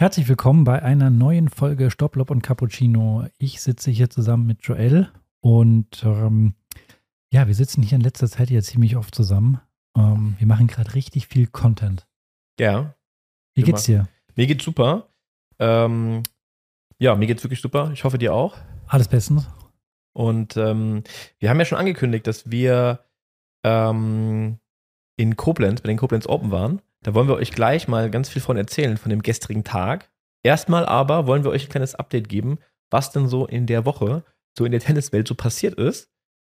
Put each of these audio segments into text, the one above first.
Herzlich willkommen bei einer neuen Folge Stopplob und Cappuccino. Ich sitze hier zusammen mit Joel und ähm, ja, wir sitzen hier in letzter Zeit ja ziemlich oft zusammen. Ähm, wir machen gerade richtig viel Content. Ja. Wie geht's dir? Mir geht's super. Ähm, ja, mir geht's wirklich super. Ich hoffe dir auch. Alles bestens. Und ähm, wir haben ja schon angekündigt, dass wir ähm, in Koblenz, bei den Koblenz Open waren. Da wollen wir euch gleich mal ganz viel von erzählen, von dem gestrigen Tag. Erstmal aber wollen wir euch ein kleines Update geben, was denn so in der Woche, so in der Tenniswelt so passiert ist.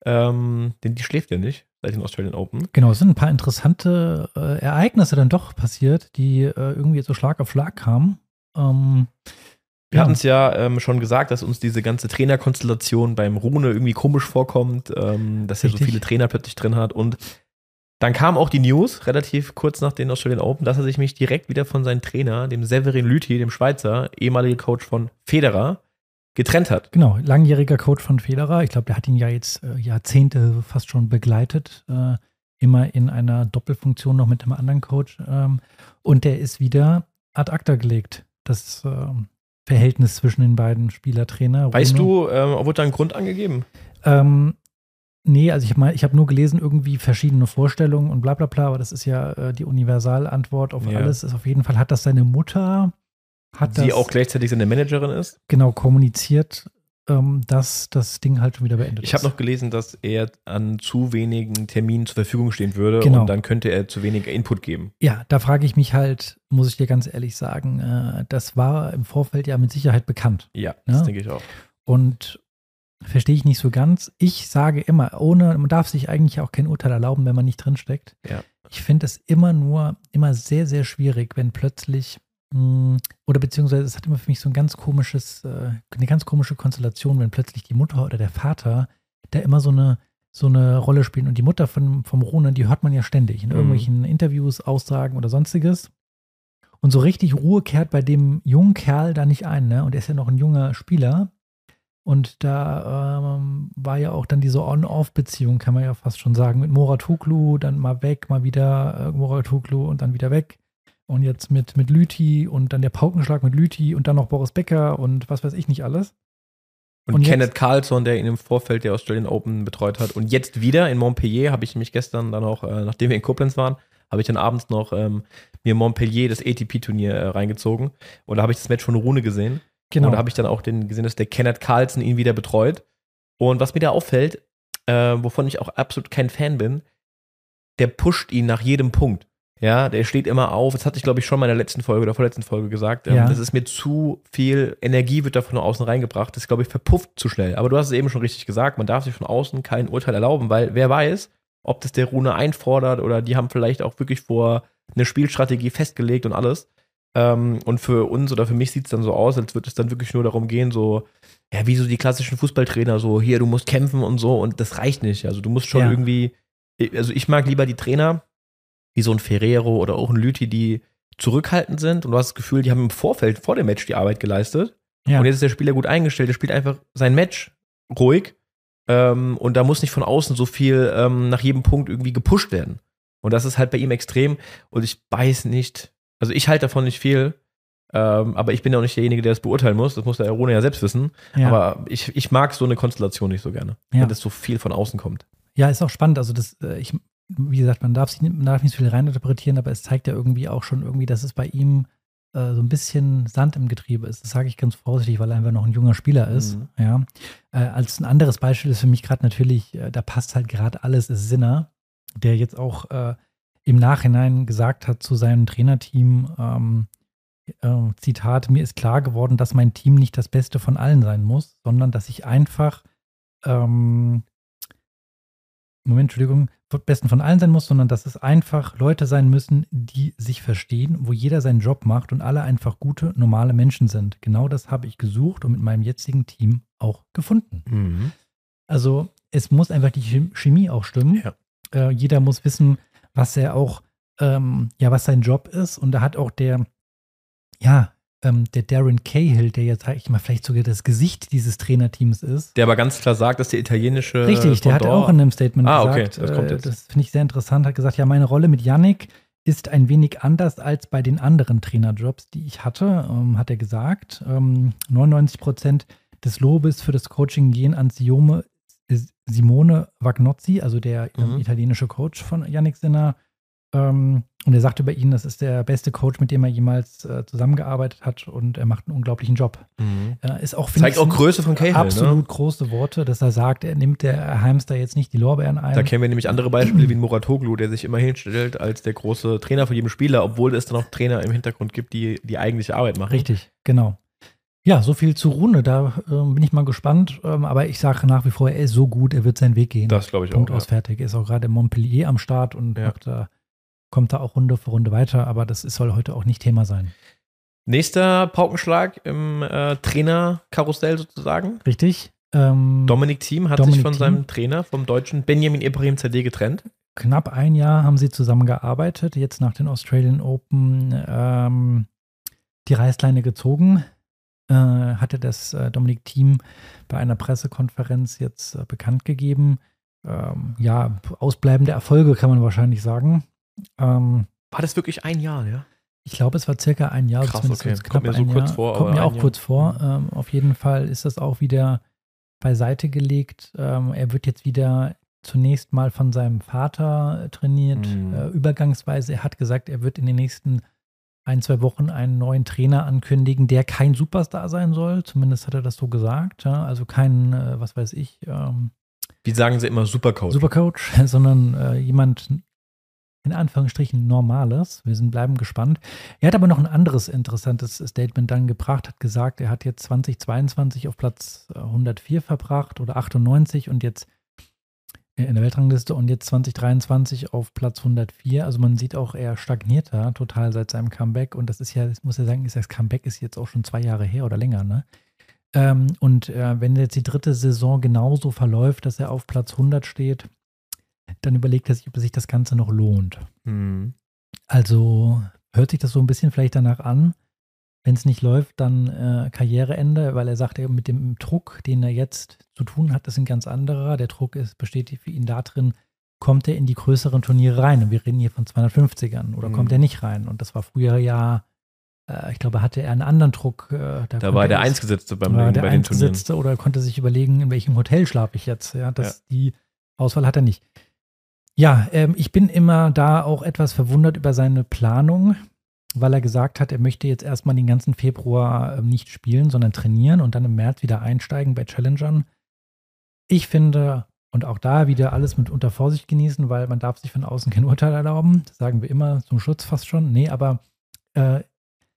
Ähm, denn die schläft ja nicht seit den Australian Open. Genau, es sind ein paar interessante äh, Ereignisse dann doch passiert, die äh, irgendwie so Schlag auf Schlag kamen. Ähm, wir ja. hatten es ja ähm, schon gesagt, dass uns diese ganze Trainerkonstellation beim Rune irgendwie komisch vorkommt, ähm, dass er so viele Trainer plötzlich drin hat. Und dann kam auch die News, relativ kurz nach den Australian Open, dass er sich mich direkt wieder von seinem Trainer, dem Severin Lüthi, dem Schweizer, ehemaliger Coach von Federer, getrennt hat. Genau, langjähriger Coach von Federer. Ich glaube, der hat ihn ja jetzt äh, Jahrzehnte fast schon begleitet. Äh, immer in einer Doppelfunktion noch mit einem anderen Coach. Ähm, und der ist wieder ad acta gelegt. Das ähm, Verhältnis zwischen den beiden Spielertrainer. Weißt du, ähm, wurde da ein Grund angegeben? Ähm, Nee, also ich habe ich hab nur gelesen, irgendwie verschiedene Vorstellungen und bla bla bla, aber das ist ja äh, die Universalantwort auf ja. alles. Ist auf jeden Fall hat das seine Mutter, hat Sie das, auch gleichzeitig seine Managerin ist? Genau, kommuniziert, ähm, dass das Ding halt schon wieder beendet ich ist. Ich habe noch gelesen, dass er an zu wenigen Terminen zur Verfügung stehen würde genau. und dann könnte er zu wenig Input geben. Ja, da frage ich mich halt, muss ich dir ganz ehrlich sagen, äh, das war im Vorfeld ja mit Sicherheit bekannt. Ja, das ja? denke ich auch. Und Verstehe ich nicht so ganz. Ich sage immer, ohne, man darf sich eigentlich auch kein Urteil erlauben, wenn man nicht drinsteckt. Ja. Ich finde es immer nur, immer sehr, sehr schwierig, wenn plötzlich, mh, hm, oder beziehungsweise es hat immer für mich so ein ganz komisches, äh, eine ganz komische Konstellation, wenn plötzlich die Mutter oder der Vater da immer so eine, so eine Rolle spielen. Und die Mutter von, vom Ronan, die hört man ja ständig in mhm. irgendwelchen Interviews, Aussagen oder sonstiges. Und so richtig Ruhe kehrt bei dem jungen Kerl da nicht ein, ne? Und er ist ja noch ein junger Spieler. Und da ähm, war ja auch dann diese On-Off-Beziehung, kann man ja fast schon sagen, mit Moratoglu, dann mal weg, mal wieder äh, Moratoglu und dann wieder weg. Und jetzt mit, mit Lüthi und dann der Paukenschlag mit Lüthi und dann noch Boris Becker und was weiß ich nicht alles. Und, und Kenneth Carlson, der ihn im Vorfeld der Australian Open betreut hat. Und jetzt wieder in Montpellier habe ich mich gestern dann auch, äh, nachdem wir in Koblenz waren, habe ich dann abends noch ähm, mir Montpellier das ATP-Turnier äh, reingezogen. Und da habe ich das Match von Rune gesehen. Genau. Und da habe ich dann auch den gesehen, dass der Kenneth Carlson ihn wieder betreut. Und was mir da auffällt, äh, wovon ich auch absolut kein Fan bin, der pusht ihn nach jedem Punkt. Ja, der steht immer auf. Das hatte ich, glaube ich, schon mal in der letzten Folge oder vorletzten Folge gesagt. Ähm, ja. Das ist mir zu viel Energie, wird da von außen reingebracht. Das, glaube ich, verpufft zu schnell. Aber du hast es eben schon richtig gesagt. Man darf sich von außen kein Urteil erlauben, weil wer weiß, ob das der Rune einfordert oder die haben vielleicht auch wirklich vor eine Spielstrategie festgelegt und alles. Ähm, und für uns oder für mich sieht es dann so aus, als würde es dann wirklich nur darum gehen, so, ja, wie so die klassischen Fußballtrainer, so, hier, du musst kämpfen und so, und das reicht nicht. Also du musst schon ja. irgendwie, also ich mag lieber die Trainer, wie so ein Ferrero oder auch ein Lüthi, die zurückhaltend sind und du hast das Gefühl, die haben im Vorfeld vor dem Match die Arbeit geleistet. Ja. Und jetzt ist der Spieler gut eingestellt, der spielt einfach sein Match ruhig. Ähm, und da muss nicht von außen so viel ähm, nach jedem Punkt irgendwie gepusht werden. Und das ist halt bei ihm extrem. Und ich weiß nicht, also ich halte davon nicht viel, ähm, aber ich bin ja auch nicht derjenige, der das beurteilen muss. Das muss der Rune ja selbst wissen. Ja. Aber ich, ich mag so eine Konstellation nicht so gerne, ja. wenn das so viel von außen kommt. Ja, ist auch spannend. Also das, äh, ich, wie gesagt, man darf, sich, man darf nicht so viel reininterpretieren, aber es zeigt ja irgendwie auch schon irgendwie, dass es bei ihm äh, so ein bisschen Sand im Getriebe ist. Das sage ich ganz vorsichtig, weil er einfach noch ein junger Spieler ist. Mhm. Ja. Äh, als ein anderes Beispiel ist für mich gerade natürlich, äh, da passt halt gerade alles, ist Sinner, der jetzt auch äh, im Nachhinein gesagt hat zu seinem Trainerteam, ähm, äh, Zitat, mir ist klar geworden, dass mein Team nicht das Beste von allen sein muss, sondern dass ich einfach, ähm, Moment, Entschuldigung, Besten von allen sein muss, sondern dass es einfach Leute sein müssen, die sich verstehen, wo jeder seinen Job macht und alle einfach gute, normale Menschen sind. Genau das habe ich gesucht und mit meinem jetzigen Team auch gefunden. Mhm. Also es muss einfach die Chemie auch stimmen. Ja. Äh, jeder muss wissen, was er auch, ähm, ja, was sein Job ist. Und da hat auch der, ja, ähm, der Darren Cahill, der jetzt, sag ich mal, vielleicht sogar das Gesicht dieses Trainerteams ist. Der aber ganz klar sagt, dass der italienische. Richtig, der hat auch in einem Statement ah, gesagt, okay, das kommt jetzt. Äh, das finde ich sehr interessant, hat gesagt, ja, meine Rolle mit Yannick ist ein wenig anders als bei den anderen Trainerjobs, die ich hatte, ähm, hat er gesagt. Ähm, 99 Prozent des Lobes für das Coaching gehen an Siome, Simone Vagnozzi, also der ähm, mhm. italienische Coach von Yannick Sinner. Ähm, und er sagt über ihn, das ist der beste Coach, mit dem er jemals äh, zusammengearbeitet hat und er macht einen unglaublichen Job. Mhm. Äh, ist auch, Zeigt auch Größe von Cahill. Ne? Absolut ne? große Worte, dass er sagt, er nimmt der Heimster jetzt nicht die Lorbeeren ein. Da kennen wir nämlich andere Beispiele wie Muratoglu, der sich immer hinstellt als der große Trainer von jedem Spieler, obwohl es dann auch Trainer im Hintergrund gibt, die die eigentliche Arbeit machen. Richtig, genau. Ja, so viel zu Rune, da äh, bin ich mal gespannt. Ähm, aber ich sage nach wie vor, er ist so gut, er wird seinen Weg gehen. Das glaube ich Punkt auch. Punkt aus, ja. fertig. Er ist auch gerade in Montpellier am Start und ja. da, kommt da auch Runde für Runde weiter, aber das soll heute auch nicht Thema sein. Nächster Paukenschlag im äh, Trainerkarussell sozusagen. Richtig. Ähm, Dominik Thiem hat Dominik sich von Thiem. seinem Trainer, vom deutschen Benjamin Ibrahim CD getrennt. Knapp ein Jahr haben sie zusammengearbeitet, jetzt nach den Australian Open ähm, die Reißleine gezogen hatte das äh, Dominik Thiem bei einer Pressekonferenz jetzt äh, bekannt gegeben. Ähm, ja, ausbleibende Erfolge kann man wahrscheinlich sagen. Ähm, war das wirklich ein Jahr, ja? Ich glaube, es war circa ein Jahr. Krass, okay. Kommt mir so kurz Jahr. vor. Kommt mir auch kurz vor. Ähm, auf jeden Fall ist das auch wieder beiseite gelegt. Ähm, er wird jetzt wieder zunächst mal von seinem Vater trainiert, mhm. äh, übergangsweise. Er hat gesagt, er wird in den nächsten ein, zwei Wochen einen neuen Trainer ankündigen, der kein Superstar sein soll. Zumindest hat er das so gesagt. Ja? Also kein, äh, was weiß ich. Ähm, Wie sagen sie immer, Supercoach? Supercoach, sondern äh, jemand in Anführungsstrichen Normales. Wir sind, bleiben gespannt. Er hat aber noch ein anderes interessantes Statement dann gebracht, hat gesagt, er hat jetzt 2022 auf Platz 104 äh, verbracht oder 98 und jetzt in der Weltrangliste und jetzt 2023 auf Platz 104. Also man sieht auch, er stagniert da total seit seinem Comeback. Und das ist ja, das muss ja sagen, das Comeback ist jetzt auch schon zwei Jahre her oder länger, ne? Ähm, und äh, wenn jetzt die dritte Saison genauso verläuft, dass er auf Platz 100 steht, dann überlegt er sich, ob sich das Ganze noch lohnt. Mhm. Also hört sich das so ein bisschen vielleicht danach an, wenn es nicht läuft, dann äh, Karriereende, weil er sagt, mit dem Druck, den er jetzt zu tun hat, das ist ein ganz anderer. Der Druck ist, besteht für ihn darin, kommt er in die größeren Turniere rein. Und wir reden hier von 250ern oder mhm. kommt er nicht rein? Und das war früher ja, äh, ich glaube, hatte er einen anderen Druck. Äh, da, da war der Eingesetzte beim war der bei den Turnieren. oder konnte sich überlegen, in welchem Hotel schlafe ich jetzt. Ja, das, ja. Die Auswahl hat er nicht. Ja, ähm, ich bin immer da auch etwas verwundert über seine Planung weil er gesagt hat, er möchte jetzt erstmal den ganzen Februar ähm, nicht spielen, sondern trainieren und dann im März wieder einsteigen bei Challengern. Ich finde, und auch da wieder alles mit unter Vorsicht genießen, weil man darf sich von außen kein Urteil erlauben. Das sagen wir immer zum Schutz fast schon. Nee, aber äh,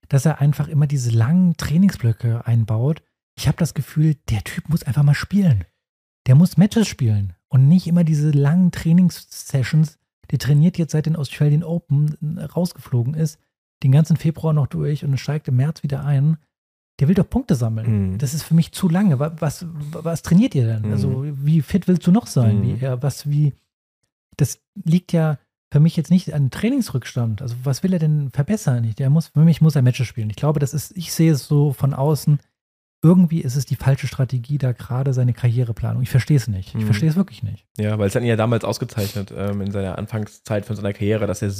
dass er einfach immer diese langen Trainingsblöcke einbaut. Ich habe das Gefühl, der Typ muss einfach mal spielen. Der muss Matches spielen und nicht immer diese langen Trainingssessions. Der trainiert jetzt seit den Australian Open rausgeflogen ist den ganzen Februar noch durch und steigt im März wieder ein. Der will doch Punkte sammeln. Mhm. Das ist für mich zu lange. Was, was, trainiert ihr denn? Mhm. Also, wie fit willst du noch sein? Mhm. Wie, ja, was, wie, das liegt ja für mich jetzt nicht an Trainingsrückstand. Also, was will er denn verbessern? Der muss, für mich muss er Matches spielen. Ich glaube, das ist, ich sehe es so von außen. Irgendwie ist es die falsche Strategie, da gerade seine Karriereplanung. Ich verstehe es nicht. Ich mhm. verstehe es wirklich nicht. Ja, weil es hat ihn ja damals ausgezeichnet ähm, in seiner Anfangszeit von seiner Karriere, dass er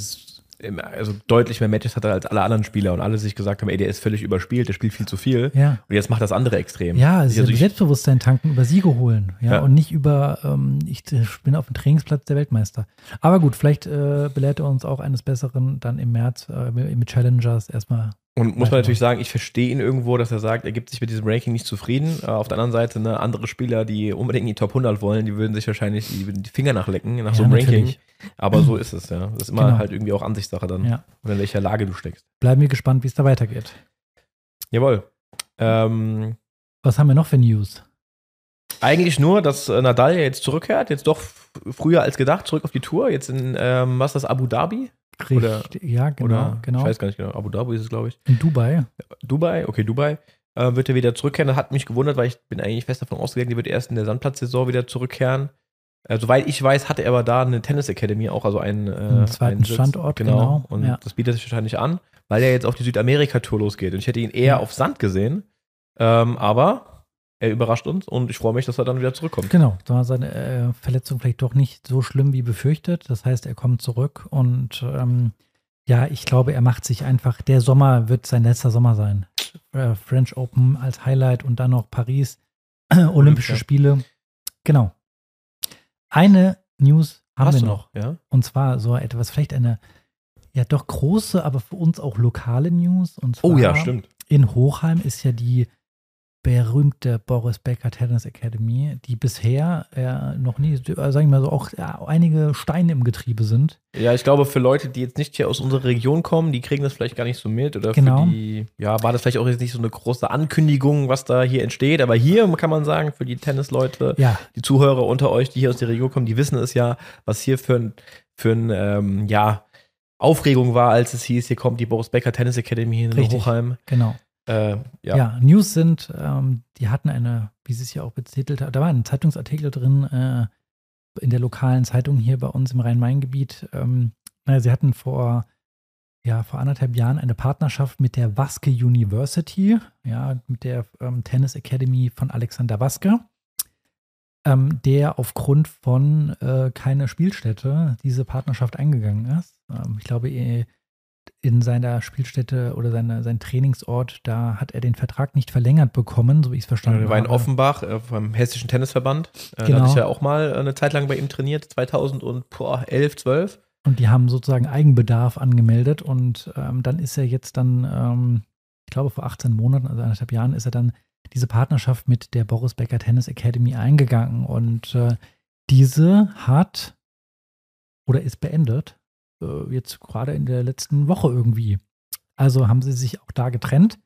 also deutlich mehr Matches hatte als alle anderen Spieler und alle sich gesagt haben, ey, der ist völlig überspielt, der spielt viel zu viel. Ja. Und jetzt macht das andere extrem. Ja, also, also Selbstbewusstsein tanken, über Siege holen. Ja, ja. und nicht über, ähm, ich bin auf dem Trainingsplatz der Weltmeister. Aber gut, vielleicht äh, belehrt er uns auch eines Besseren dann im März äh, mit Challengers erstmal und muss man natürlich sagen, ich verstehe ihn irgendwo, dass er sagt, er gibt sich mit diesem Ranking nicht zufrieden. Äh, auf der anderen Seite, ne, andere Spieler, die unbedingt in die Top 100 wollen, die würden sich wahrscheinlich die, die Finger nachlecken nach ja, so einem Ranking. Aber so ist es, ja. Das ist immer genau. halt irgendwie auch Ansichtssache dann, ja. und in welcher Lage du steckst. Bleiben wir gespannt, wie es da weitergeht. Jawohl. Ähm, Was haben wir noch für News? Eigentlich nur, dass äh, Nadal jetzt zurückkehrt, jetzt doch früher als gedacht, zurück auf die Tour, jetzt in, ähm, was ist das, Abu Dhabi? Richtig, oder, ja, genau, oder, genau. Ich weiß gar nicht genau. Abu Dhabi ist es, glaube ich. In Dubai. Dubai, okay, Dubai. Äh, wird er wieder zurückkehren. Das hat mich gewundert, weil ich bin eigentlich fest davon ausgegangen, die wird erst in der Sandplatzsaison wieder zurückkehren. Äh, soweit ich weiß, hatte er aber da eine Tennis Academy auch, also einen, äh, einen zweiten einen Standort, genau. genau. Und ja. das bietet sich wahrscheinlich an, weil er jetzt auf die Südamerika-Tour losgeht. Und ich hätte ihn eher ja. auf Sand gesehen. Ähm, aber er überrascht uns und ich freue mich, dass er dann wieder zurückkommt. Genau, da war seine äh, Verletzung vielleicht doch nicht so schlimm wie befürchtet. Das heißt, er kommt zurück und ähm, Ja, ich glaube, er macht sich einfach, der Sommer wird sein letzter Sommer sein. Äh, French Open als Highlight und dann noch Paris, Olympische Olympia. Spiele. Genau. Eine News haben Hast wir noch. noch. Ja? Und zwar so etwas, vielleicht eine ja doch große, aber für uns auch lokale News. Und oh ja, stimmt. In Hochheim ist ja die berühmte Boris Becker Tennis Academy, die bisher äh, noch nie, äh, sagen wir mal so, auch ja, einige Steine im Getriebe sind. Ja, ich glaube, für Leute, die jetzt nicht hier aus unserer Region kommen, die kriegen das vielleicht gar nicht so mit. Oder genau. für die, ja, war das vielleicht auch jetzt nicht so eine große Ankündigung, was da hier entsteht. Aber hier kann man sagen, für die Tennisleute, ja. die Zuhörer unter euch, die hier aus der Region kommen, die wissen es ja, was hier für ein, für ein ähm, ja, Aufregung war, als es hieß, hier kommt die Boris Becker Tennis Academy in Richtig, Hochheim. Genau. Äh, ja. ja. News sind, ähm, die hatten eine, wie sie es ja auch betitelt hat, da war ein Zeitungsartikel drin äh, in der lokalen Zeitung hier bei uns im Rhein-Main-Gebiet. Ähm, naja, sie hatten vor, ja, vor anderthalb Jahren eine Partnerschaft mit der Waske University, ja, mit der ähm, Tennis Academy von Alexander Waske, ähm, der aufgrund von äh, keine Spielstätte diese Partnerschaft eingegangen ist. Ähm, ich glaube, in seiner Spielstätte oder seine, sein Trainingsort, da hat er den Vertrag nicht verlängert bekommen, so wie ich es verstanden habe. Er war in Offenbach äh, beim Hessischen Tennisverband. Äh, genau. Da hatte ich ja auch mal eine Zeit lang bei ihm trainiert, 2011, 12. Und die haben sozusagen Eigenbedarf angemeldet und ähm, dann ist er jetzt dann, ähm, ich glaube vor 18 Monaten, also anderthalb Jahren, ist er dann diese Partnerschaft mit der Boris Becker Tennis Academy eingegangen und äh, diese hat oder ist beendet äh, jetzt gerade in der letzten Woche irgendwie. Also haben sie sich auch da getrennt.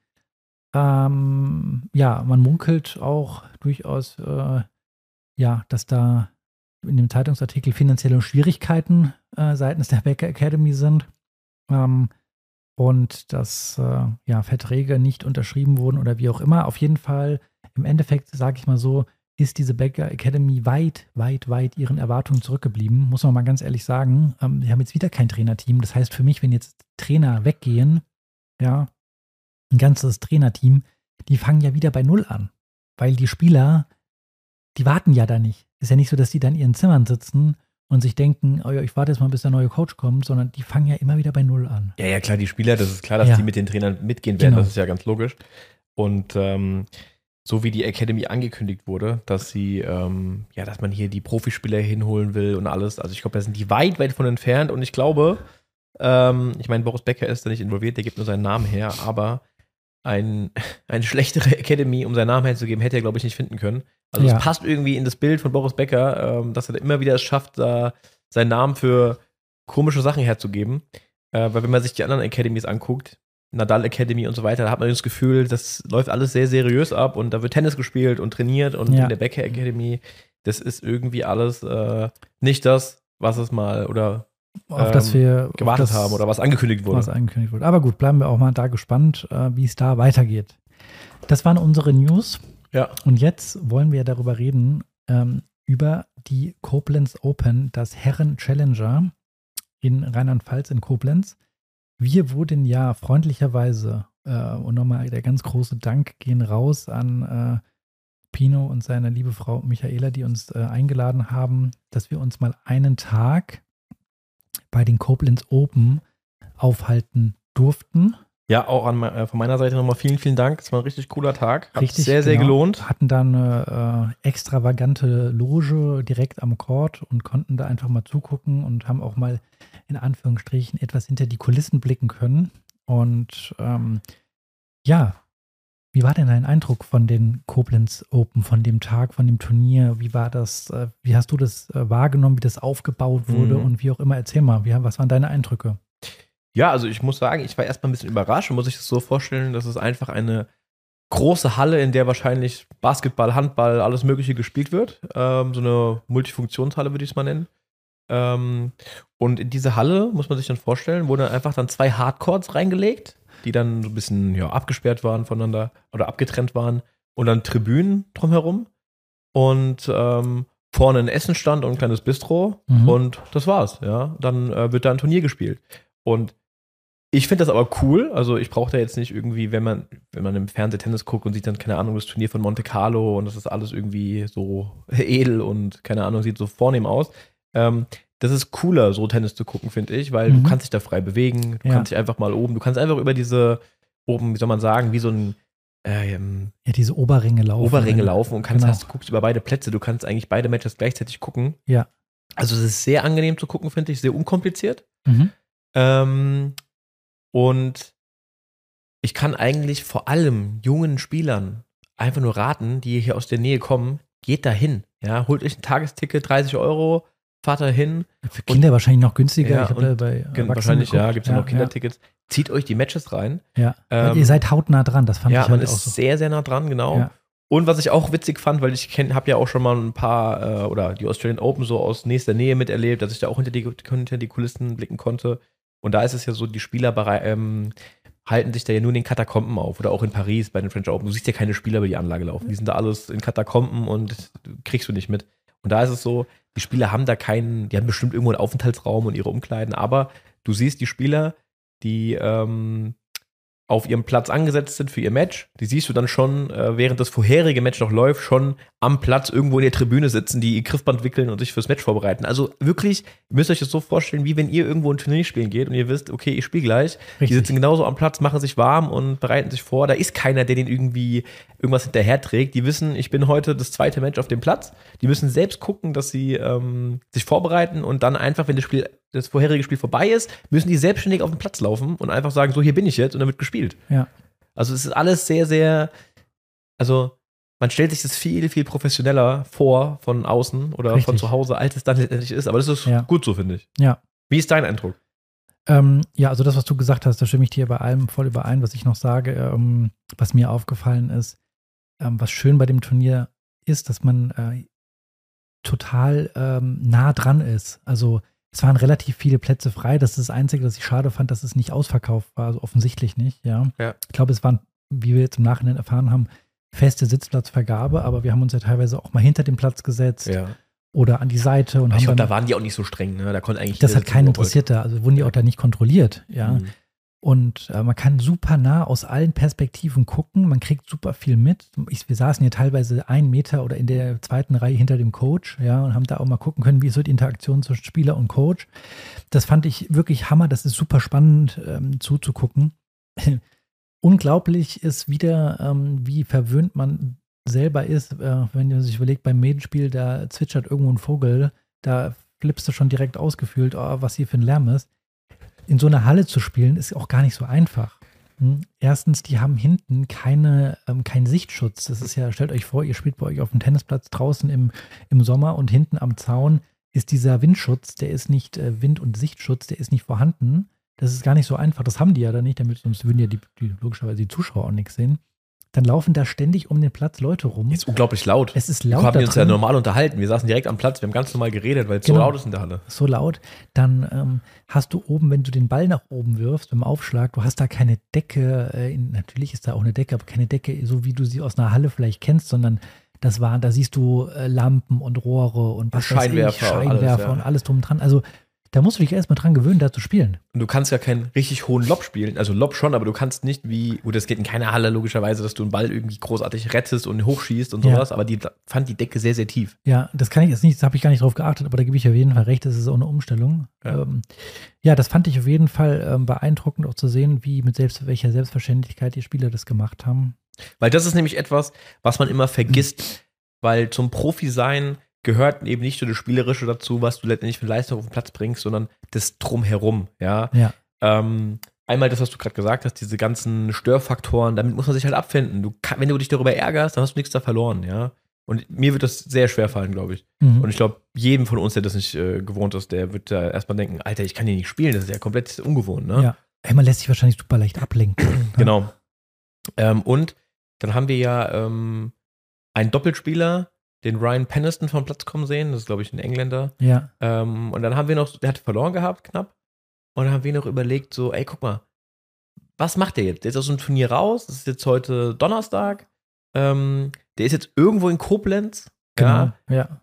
Ähm, ja, man munkelt auch durchaus, äh, ja, dass da in dem Zeitungsartikel finanzielle Schwierigkeiten äh, seitens der Becker Academy sind. Ähm, und dass äh, ja, Verträge nicht unterschrieben wurden oder wie auch immer. Auf jeden Fall, im Endeffekt, sage ich mal so, ist diese Becker Academy weit, weit, weit ihren Erwartungen zurückgeblieben, muss man mal ganz ehrlich sagen. Ähm, wir haben jetzt wieder kein Trainerteam. Das heißt für mich, wenn jetzt Trainer weggehen, ja, ein ganzes Trainerteam, die fangen ja wieder bei Null an. Weil die Spieler, die warten ja da nicht. Ist ja nicht so, dass die dann in ihren Zimmern sitzen und sich denken, oh ja, ich warte jetzt mal, bis der neue Coach kommt, sondern die fangen ja immer wieder bei Null an. Ja, ja, klar, die Spieler, das ist klar, dass ja. die mit den Trainern mitgehen werden, Genau. das ist ja ganz logisch. Und ähm, so wie die Academy angekündigt wurde, dass sie, ähm, ja, dass man hier die Profispieler hinholen will und alles. Also ich glaube, da sind die weit, weit von entfernt und ich glaube, ähm, ich meine, Boris Becker ist da nicht involviert, der gibt nur seinen Namen her, aber ein, eine schlechtere Academy, um seinen Namen herzugeben, hätte er, glaube ich, nicht finden können. Also Ja. es passt irgendwie in das Bild von Boris Becker, ähm, dass er immer wieder es schafft, da seinen Namen für komische Sachen herzugeben. Äh, weil wenn man sich die anderen Academies anguckt, Nadal Academy und so weiter, da hat man das Gefühl, das läuft alles sehr seriös ab und da wird Tennis gespielt und trainiert und Ja. in der Becker Academy, das ist irgendwie alles äh, nicht das, was es mal oder Auf das ähm, wir gewartet das, haben oder was angekündigt wurde. was angekündigt wurde. Aber gut, bleiben wir auch mal da gespannt, äh, wie es da weitergeht. Das waren unsere News. Ja. Und jetzt wollen wir darüber reden, ähm, über die Koblenz Open, das Herren Challenger in Rheinland-Pfalz in Koblenz. Wir wurden ja freundlicherweise, äh, und nochmal der ganz große Dank gehen raus an äh, Pino und seine liebe Frau Michaela, die uns äh, eingeladen haben, dass wir uns mal einen Tag bei den Koblenz Open aufhalten durften. Ja, auch an, äh, von meiner Seite nochmal vielen, vielen Dank. Es war ein richtig cooler Tag. Hat Richtig, sehr, sehr genau. gelohnt. Hatten da eine äh, extravagante Loge direkt am Court und konnten da einfach mal zugucken und haben auch mal in Anführungsstrichen etwas hinter die Kulissen blicken können. Und ähm, ja, wie war denn dein Eindruck von den Koblenz Open, von dem Tag, von dem Turnier? Wie war das, äh, wie hast du das äh, wahrgenommen, wie das aufgebaut wurde Mhm. und wie auch immer? Erzähl mal, wie, was waren deine Eindrücke? Ja, also ich muss sagen, ich war erstmal ein bisschen überrascht und muss ich das so vorstellen, dass es einfach eine große Halle, in der wahrscheinlich Basketball, Handball, alles Mögliche gespielt wird. Ähm, so eine Multifunktionshalle würde ich es mal nennen. Ähm, und in diese Halle, muss man sich dann vorstellen, wurden einfach dann zwei Hardcourts reingelegt, die dann so ein bisschen ja, abgesperrt waren voneinander oder abgetrennt waren und dann Tribünen drumherum und ähm, vorne ein Essenstand und ein kleines Bistro Mhm. und das war's, ja. Dann äh, wird da ein Turnier gespielt. Und ich finde das aber cool. Also ich brauche da jetzt nicht irgendwie, wenn man, wenn man im Fernsehen Tennis guckt und sieht dann, keine Ahnung, das Turnier von Monte Carlo und das ist alles irgendwie so edel und keine Ahnung, sieht so vornehm aus. Ähm, das ist cooler, so Tennis zu gucken, finde ich, weil Mhm. du kannst dich da frei bewegen, du Ja. kannst dich einfach mal oben, du kannst einfach über diese, oben, wie soll man sagen, wie so ein ähm, Ja, diese Oberringe laufen. Oberringe laufen und kannst, Genau. hast, guckst über beide Plätze, du kannst eigentlich beide Matches gleichzeitig gucken. Ja. Also es ist sehr angenehm zu gucken, finde ich, sehr unkompliziert. Mhm. Ähm, und ich kann eigentlich vor allem jungen Spielern einfach nur raten, die hier aus der Nähe kommen, geht da hin. Ja, holt euch ein Tagesticket, 30 Euro, fahrt da hin. Für Kinder wahrscheinlich noch günstiger. Ja, und bei Wahrscheinlich, ja, geguckt. gibt es ja noch Kindertickets. Zieht euch die Matches rein. Ja, ja. Ähm, ihr seid hautnah dran, das fand ja, ich man halt ist auch so. sehr, sehr nah dran, genau. Ja. Und was ich auch witzig fand, weil ich habe ja auch schon mal ein paar äh, oder die Australian Open so aus nächster Nähe miterlebt, dass ich da auch hinter die, hinter die Kulissen blicken konnte. Und da ist es ja so, die Spieler ähm, halten sich da ja nur in den Katakomben auf oder auch in Paris bei den French Open. Du siehst ja keine Spieler über die Anlage laufen. Die sind da alles in Katakomben und kriegst du nicht mit. Und da ist es so, die Spieler haben da keinen, die haben bestimmt irgendwo einen Aufenthaltsraum und ihre Umkleiden, aber du siehst die Spieler, die ähm, auf ihrem Platz angesetzt sind für ihr Match, die siehst du dann schon, äh, während das vorherige Match noch läuft, schon am Platz irgendwo in der Tribüne sitzen, die ihr Griffband wickeln und sich fürs Match vorbereiten. Also wirklich, ihr müsst euch das so vorstellen, wie wenn ihr irgendwo ein Turnier spielen geht und ihr wisst, okay, ich spiele gleich. Die Richtig. sitzen genauso am Platz, machen sich warm und bereiten sich vor. Da ist keiner, der den irgendwie irgendwas hinterher trägt. Die wissen, ich bin heute das zweite Match auf dem Platz. Die müssen selbst gucken, dass sie ähm, sich vorbereiten und dann einfach, wenn das Spiel, das vorherige Spiel vorbei ist, müssen die selbstständig auf den Platz laufen und einfach sagen, so hier bin ich jetzt und dann wird gespielt. Ja. Also es ist alles sehr, sehr, also man stellt sich das viel, viel professioneller vor von außen oder von Richtig. zu Hause, als es dann letztendlich ist. Aber das ist Ja. gut so, finde ich. Ja. Wie ist dein Eindruck? Ähm, ja, also das, was du gesagt hast, da stimme ich dir bei allem voll überein. Was ich noch sage, ähm, was mir aufgefallen ist, ähm, was schön bei dem Turnier ist, dass man äh, total ähm, nah dran ist. Also es waren relativ viele Plätze frei. Das ist das Einzige, was ich schade fand, dass es nicht ausverkauft war. Also offensichtlich nicht, ja. Ja. Ich glaube, es waren, wie wir jetzt im Nachhinein erfahren haben, feste Sitzplatzvergabe, aber wir haben uns ja teilweise auch mal hinter den Platz gesetzt Ja. oder an die Seite und Ich glaube, da waren die auch nicht so streng, ne? Da konnte eigentlich das hat keinen er interessiert da. Also wurden die auch da nicht kontrolliert, ja. Mhm. Und äh, man kann super nah aus allen Perspektiven gucken. Man kriegt super viel mit. Ich, wir saßen hier teilweise einen Meter oder in der zweiten Reihe hinter dem Coach, ja, und haben da auch mal gucken können, wie ist so die Interaktion zwischen Spieler und Coach. Das fand ich wirklich Hammer. Das ist super spannend ähm, zuzugucken. Unglaublich ist wieder, ähm, wie verwöhnt man selber ist, äh, wenn man sich überlegt, beim Medenspiel, da zwitschert irgendwo ein Vogel, da flippst du schon direkt ausgefühlt, oh, was hier für ein Lärm ist in so einer Halle zu spielen, ist auch gar nicht so einfach. Hm? Erstens, die haben hinten keine, ähm, keinen Sichtschutz. Das ist ja, stellt euch vor, ihr spielt bei euch auf dem Tennisplatz draußen im, im Sommer und hinten am Zaun ist dieser Windschutz, der ist nicht äh, Wind- und Sichtschutz, der ist nicht vorhanden. Das ist gar nicht so einfach. Das haben die ja da nicht, damit sonst würden ja die, die logischerweise die Zuschauer auch nichts sehen. Dann laufen da ständig um den Platz Leute rum. Ist unglaublich laut. es ist Wir laut haben da uns ja normal unterhalten. Wir saßen direkt am Platz, wir haben ganz normal geredet, weil es Genau. so laut ist in der Halle. so laut, dann ähm, hast du oben, wenn du den Ball nach oben wirfst beim Aufschlag, du hast da keine Decke, äh, natürlich ist da auch eine Decke, aber keine Decke, so wie du sie aus einer Halle vielleicht kennst, sondern das war, da siehst du äh, Lampen und Rohre und was weiß ich, Scheinwerfer und alles, Scheinwerfer ja. und alles drum und dran. Also da musst du dich erstmal dran gewöhnen, da zu spielen. Und du kannst ja keinen richtig hohen Lob spielen. Also Lob schon, aber du kannst nicht wie, gut, das geht in keiner Halle logischerweise, dass du einen Ball irgendwie großartig rettest und hochschießt und Ja. sowas, aber die fand die Decke sehr, sehr tief. Ja, das kann ich jetzt nicht, das habe ich gar nicht drauf geachtet, aber da gebe ich auf jeden Fall recht, das ist auch eine Umstellung. Ja. Ja, ähm, ja das fand ich auf jeden Fall ähm, beeindruckend auch zu sehen, wie mit selbst, welcher Selbstverständlichkeit die Spieler das gemacht haben. Weil das ist nämlich etwas, was man immer vergisst, weil zum Profi sein gehört eben nicht nur das Spielerische dazu, was du letztendlich für Leistung auf den Platz bringst, sondern das Drumherum, ja. Ja. Ähm, einmal das, was du gerade gesagt hast, diese ganzen Störfaktoren, damit muss man sich halt abfinden. Du kann, wenn du dich darüber ärgerst, dann hast du nichts da verloren, ja. Und mir wird das sehr schwer fallen, glaube ich. Mhm. Und ich glaube, jedem von uns, der das nicht äh, gewohnt ist, der wird da erstmal denken, Alter, ich kann hier nicht spielen, das ist ja komplett ungewohnt, ne? Ja. Ey, man lässt sich wahrscheinlich super leicht ablenken. Genau. Ähm, und dann haben wir ja ähm, einen Doppelspieler, den Ryan Peniston vom Platz kommen sehen. Das ist, glaube ich, ein Engländer. Ja, Ähm, und dann haben wir noch, der hat verloren gehabt, knapp. Und dann haben wir noch überlegt, so, ey, guck mal, was macht der jetzt? Der ist aus dem Turnier raus. Das ist jetzt heute Donnerstag. Ähm, der ist jetzt irgendwo in Koblenz. genau. Ja, Ja.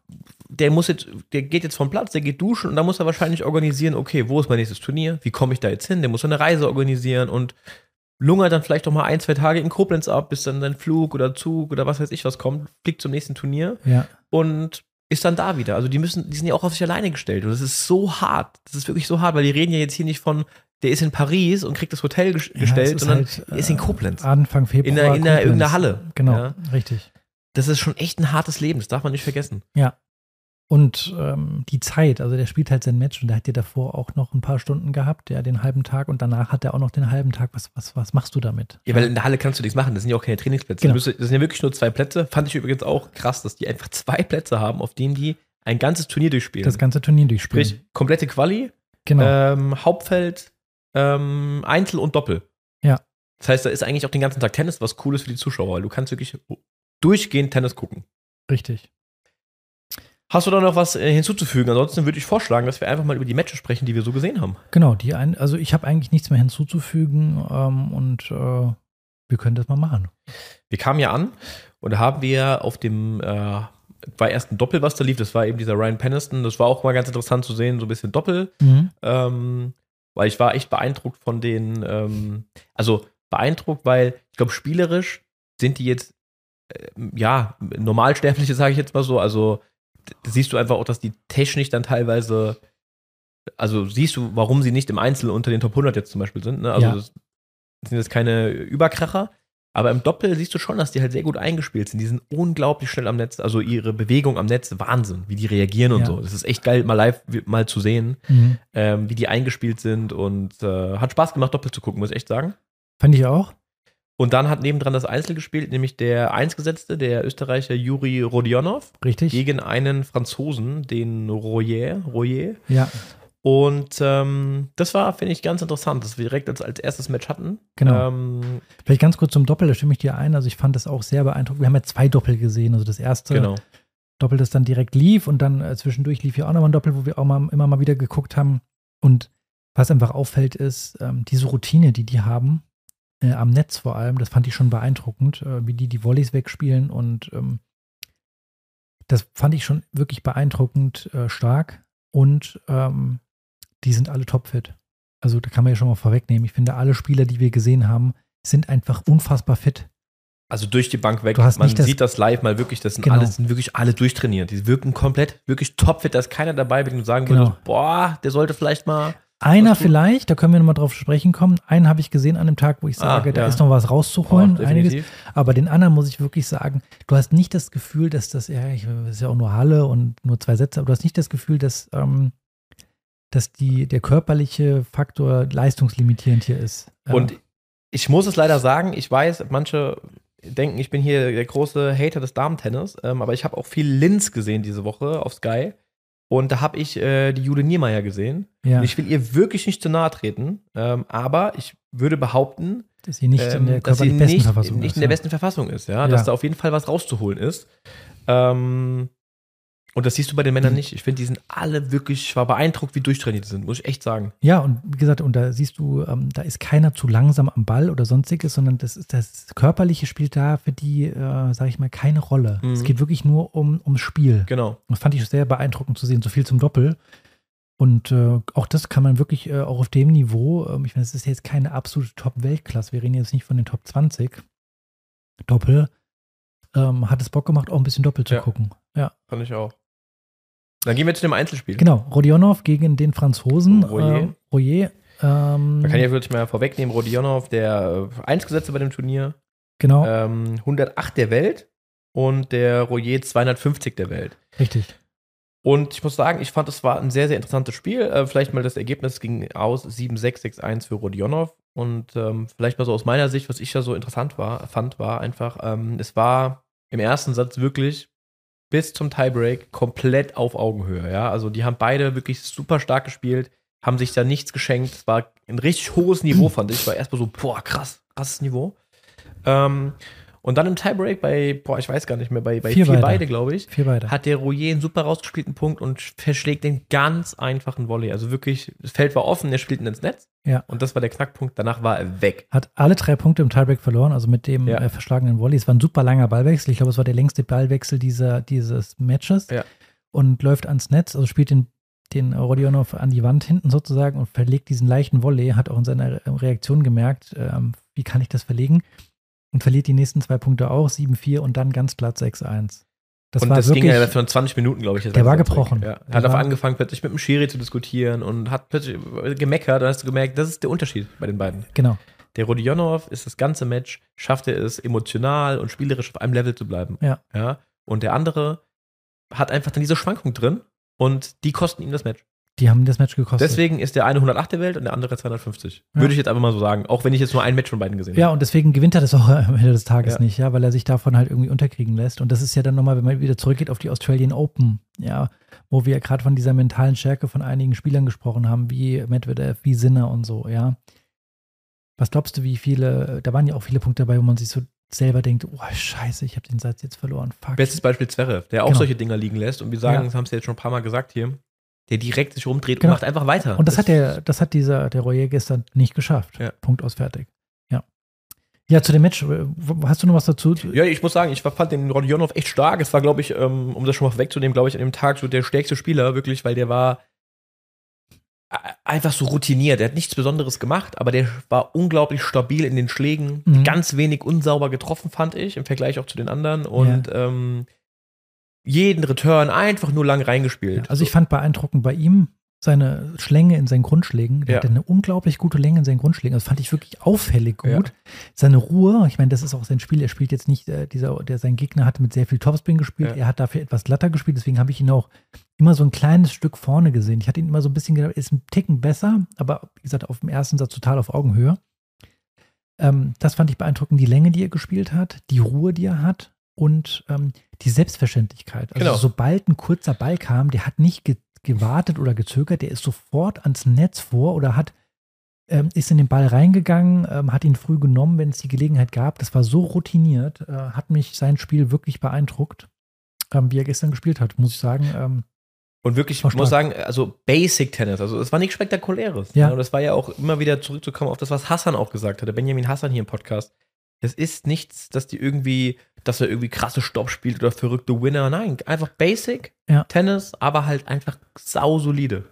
der muss jetzt, der geht jetzt vom Platz, der geht duschen und dann muss er wahrscheinlich organisieren, okay, wo ist mein nächstes Turnier? Wie komme ich da jetzt hin? Der muss eine Reise organisieren und lungert dann vielleicht noch mal ein, zwei Tage in Koblenz ab, bis dann sein Flug oder Zug oder was weiß ich was kommt, fliegt zum nächsten Turnier ja. und ist dann da wieder. Also die müssen, die sind ja auch auf sich alleine gestellt. Und das ist so hart. Das ist wirklich so hart, weil die reden ja jetzt hier nicht von, der ist in Paris und kriegt das Hotel ges ja, gestellt, sondern halt, der ist in äh, Koblenz. Anfang Februar. In, der, in der, irgendeiner Halle. Genau, ja. richtig. Das ist schon echt ein hartes Leben, das darf man nicht vergessen. Ja. Und ähm, die Zeit, also der spielt halt sein Match und der hat ja davor auch noch ein paar Stunden gehabt, ja, den halben Tag und danach hat er auch noch den halben Tag. Was, was, was machst du damit? Ja, weil in der Halle kannst du nichts machen, das sind ja auch keine Trainingsplätze. Genau. Das sind ja wirklich nur zwei Plätze. Fand ich übrigens auch krass, dass die einfach zwei Plätze haben, auf denen die ein ganzes Turnier durchspielen. Das ganze Turnier durchspielen. Sprich, komplette Quali, genau. ähm, Hauptfeld, ähm, Einzel und Doppel. Ja. Das heißt, da ist eigentlich auch den ganzen Tag Tennis, was cool ist für die Zuschauer, weil du kannst wirklich durchgehend Tennis gucken. Richtig. Hast du da noch was äh, hinzuzufügen? Ansonsten würde ich vorschlagen, dass wir einfach mal über die Matches sprechen, die wir so gesehen haben. Genau, die ein, also ich habe eigentlich nichts mehr hinzuzufügen ähm, und äh, wir können das mal machen. Wir kamen ja an und da haben wir auf dem äh, war erst ein Doppel, was da lief. Das war eben dieser Ryan Peniston. Das war auch mal ganz interessant zu sehen, so ein bisschen Doppel. Mhm. Ähm, weil ich war echt beeindruckt von den, ähm, also beeindruckt, weil ich glaube, spielerisch sind die jetzt, äh, ja, Normalsterbliche, sage ich jetzt mal so. Also siehst du einfach auch, dass die technisch dann teilweise, also siehst du, warum sie nicht im Einzel unter den Top 100 jetzt zum Beispiel sind. Ne? Also ja. das sind jetzt keine Überkracher. Aber im Doppel siehst du schon, dass die halt sehr gut eingespielt sind. Die sind unglaublich schnell am Netz. Also ihre Bewegung am Netz, Wahnsinn, wie die reagieren und ja. so. Das ist echt geil, mal live mal zu sehen, mhm. ähm, wie die eingespielt sind. Und äh, hat Spaß gemacht, Doppel zu gucken, muss ich echt sagen. Fand ich auch. Und dann hat nebendran das Einzel gespielt, nämlich der Einsgesetzte, der Österreicher Juri Rodionov. Richtig. Gegen einen Franzosen, den Royer. Royer. Ja. Und ähm, das war, finde ich, ganz interessant, dass wir direkt als, als erstes Match hatten. Genau. Ähm, Vielleicht ganz kurz zum Doppel, da stimme ich dir ein. Also ich fand das auch sehr beeindruckend. Wir haben ja zwei Doppel gesehen. Also das erste genau. Doppel, das dann direkt lief und dann äh, zwischendurch lief ja auch nochmal ein Doppel, wo wir auch mal, immer mal wieder geguckt haben. Und was einfach auffällt, ist ähm, diese Routine, die die haben, äh, am Netz vor allem, das fand ich schon beeindruckend, äh, wie die die Volleys wegspielen und ähm, das fand ich schon wirklich beeindruckend äh, stark und ähm, die sind alle topfit. Also da kann man ja schon mal vorwegnehmen. Ich finde, alle Spieler, die wir gesehen haben, sind einfach unfassbar fit. Also durch die Bank weg. Man das, sieht das live mal wirklich, das sind, genau. alle, sind wirklich alle durchtrainiert. Die wirken komplett, wirklich topfit. Da ist keiner dabei, bei dem du sagen genau. würdest, boah, der sollte vielleicht mal einer vielleicht, da können wir nochmal drauf sprechen kommen. Einen habe ich gesehen an dem Tag, wo ich ah, sage, ah, da ist noch was rauszuholen, oh, einiges. Aber den anderen muss ich wirklich sagen, du hast nicht das Gefühl, dass das, ja, ich, das ist ja auch nur Halle und nur zwei Sätze, aber du hast nicht das Gefühl, dass, ähm, dass die, der körperliche Faktor leistungslimitierend hier ist. Und ich muss es leider sagen, ich weiß, manche denken, ich bin hier der große Hater des Damentennis, ähm, aber ich habe auch viel Linz gesehen diese Woche auf Sky. Und da habe ich äh, die Jude Niemeyer gesehen. Ja. Und ich will ihr wirklich nicht zu nahe treten, ähm, aber ich würde behaupten, dass sie nicht ähm, in der, dass sie besten nicht, Verfassung nicht ist, in der besten Verfassung ist, ja? ja. Dass da auf jeden Fall was rauszuholen ist. Ähm, und das siehst du bei den Männern mhm. nicht. Ich finde, die sind alle wirklich, ich war beeindruckt, wie durchtrainiert die sind, muss ich echt sagen. Ja, und wie gesagt, und da siehst du, ähm, da ist keiner zu langsam am Ball oder sonstiges, sondern das, das Körperliche spielt da für die, äh, sage ich mal, keine Rolle. Mhm. Es geht wirklich nur um, ums Spiel. Genau. Das fand ich sehr beeindruckend zu sehen, so viel zum Doppel. Und äh, auch das kann man wirklich äh, auch auf dem Niveau, ähm, ich meine, es ist jetzt keine absolute Top-Weltklasse, wir reden jetzt nicht von den Top 20 Doppel, ähm, hat es Bock gemacht, auch ein bisschen Doppel zu ja. gucken. Ja. Fand ich auch. Dann gehen wir zu dem Einzelspiel. Genau, Rodionov gegen den Franzosen. Royer. Äh, Royer ähm, da kann ich wirklich mal vorwegnehmen, Rodionov, der äh, Einzelgesetze bei dem Turnier. Genau. Ähm, 108 der Welt und der Royer 250 der Welt. Richtig. Und ich muss sagen, ich fand, es war ein sehr, sehr interessantes Spiel. Äh, vielleicht mal das Ergebnis ging aus 7-6-6-1 für Rodionov. Und ähm, vielleicht mal so aus meiner Sicht, was ich ja so interessant war, fand, war einfach, ähm, es war im ersten Satz wirklich bis zum Tiebreak komplett auf Augenhöhe. Ja? Also die haben beide wirklich super stark gespielt, haben sich da nichts geschenkt. Es war ein richtig hohes Niveau, fand ich. War erstmal so, boah, krass, krasses Niveau. Ähm, und dann im Tiebreak bei, boah, ich weiß gar nicht mehr, bei, bei vier, vier beide, glaube ich, vier beide. hat der Rouillet einen super rausgespielten Punkt und verschlägt den ganz einfachen Volley. Also wirklich, das Feld war offen, er spielt ihn ins Netz. Ja. Und das war der Knackpunkt. Danach war er weg. Hat alle drei Punkte im Tiebreak verloren, also mit dem ja. äh, verschlagenen Volley. Es war ein super langer Ballwechsel. Ich glaube, es war der längste Ballwechsel dieser, dieses Matches. Ja. Und läuft ans Netz, also spielt den den Rodionov an die Wand hinten sozusagen und verlegt diesen leichten Volley, hat auch in seiner Reaktion gemerkt, ähm, wie kann ich das verlegen? Und verliert die nächsten zwei Punkte auch, 7-4 und dann ganz platt 6-1. Das und war das wirklich, ging ja für 20 Minuten, glaube ich. Der war gebrochen. Ja. Der Hat auf war- angefangen, plötzlich mit dem Schiri zu diskutieren und hat plötzlich gemeckert. Dann hast du gemerkt, das ist der Unterschied bei den beiden. genau. Der Rodionov ist das ganze Match, schafft er es, emotional und spielerisch auf einem Level zu bleiben. Ja. ja. Und der andere hat einfach dann diese Schwankung drin und die kosten ihm das Match. Die haben das Match gekostet. Deswegen ist der eine 108 der Welt und der andere 250. Ja. Würde ich jetzt einfach mal so sagen, auch wenn ich jetzt nur ein Match von beiden gesehen Ja, habe. und deswegen gewinnt er das auch am Ende des Tages Ja. nicht, ja, weil er sich davon halt irgendwie unterkriegen lässt. Und das ist ja dann nochmal, wenn man wieder zurückgeht auf die Australian Open, ja, wo wir ja gerade von dieser mentalen Stärke von einigen Spielern gesprochen haben, wie Medvedev, wie Sinner und so, ja. Was glaubst du, wie viele, da waren ja auch viele Punkte dabei, wo man sich so selber denkt, oh scheiße, ich habe den Satz jetzt verloren, fuck. Bestes Beispiel Zverev, der auch Genau. solche Dinger liegen lässt und wir sagen, Ja. das haben sie jetzt schon ein paar Mal gesagt hier, der direkt sich rumdreht Genau. und macht einfach weiter. Und das hat der, das hat dieser, der Royer gestern nicht geschafft. Ja. Punkt aus fertig. Ja. Ja, zu dem Match, äh, hast du noch was dazu? Ja, ich muss sagen, ich fand den Rodionov echt stark. Es war, glaube ich, ähm, um das schon mal wegzunehmen, glaube ich, an dem Tag so der stärkste Spieler, wirklich, weil der war einfach so routiniert. Der hat nichts Besonderes gemacht, aber der war unglaublich stabil in den Schlägen. Mhm. Ganz wenig unsauber getroffen, fand ich, im Vergleich auch zu den anderen. Und ähm, jeden Return einfach nur lang reingespielt. Ja, also ich fand beeindruckend bei ihm seine Schlänge in seinen Grundschlägen. Der Ja. hatte eine unglaublich gute Länge in seinen Grundschlägen. Das fand ich wirklich auffällig Ja. gut. Seine Ruhe, ich meine, das ist auch sein Spiel. Er spielt jetzt nicht, äh, dieser, der sein Gegner hatte mit sehr viel Topspin gespielt. Ja. Er hat dafür etwas glatter gespielt. Deswegen habe ich ihn auch immer so ein kleines Stück vorne gesehen. Ich hatte ihn immer so ein bisschen gedacht, er ist ein Ticken besser, aber wie gesagt, auf dem ersten Satz total auf Augenhöhe. Ähm, das fand ich beeindruckend, die Länge, die er gespielt hat, die Ruhe, die er hat und ähm, die Selbstverständlichkeit. Also Genau. sobald ein kurzer Ball kam, der hat nicht ge gewartet oder gezögert, der ist sofort ans Netz vor oder hat ähm, ist in den Ball reingegangen, ähm, hat ihn früh genommen, wenn es die Gelegenheit gab. Das war so routiniert, äh, hat mich sein Spiel wirklich beeindruckt, ähm, wie er gestern gespielt hat, muss ich sagen. Ähm, Und wirklich, ich muss sagen, also Basic Tennis, also es war nichts Spektakuläres. Ja. Und das war ja auch immer wieder zurückzukommen auf das, was Hassan auch gesagt hatte, Benjamin Hassan hier im Podcast. Es ist nichts, dass die irgendwie, dass er irgendwie krasse Stopp spielt oder verrückte Winner. Nein, einfach Basic Ja. Tennis, aber halt einfach sausolide.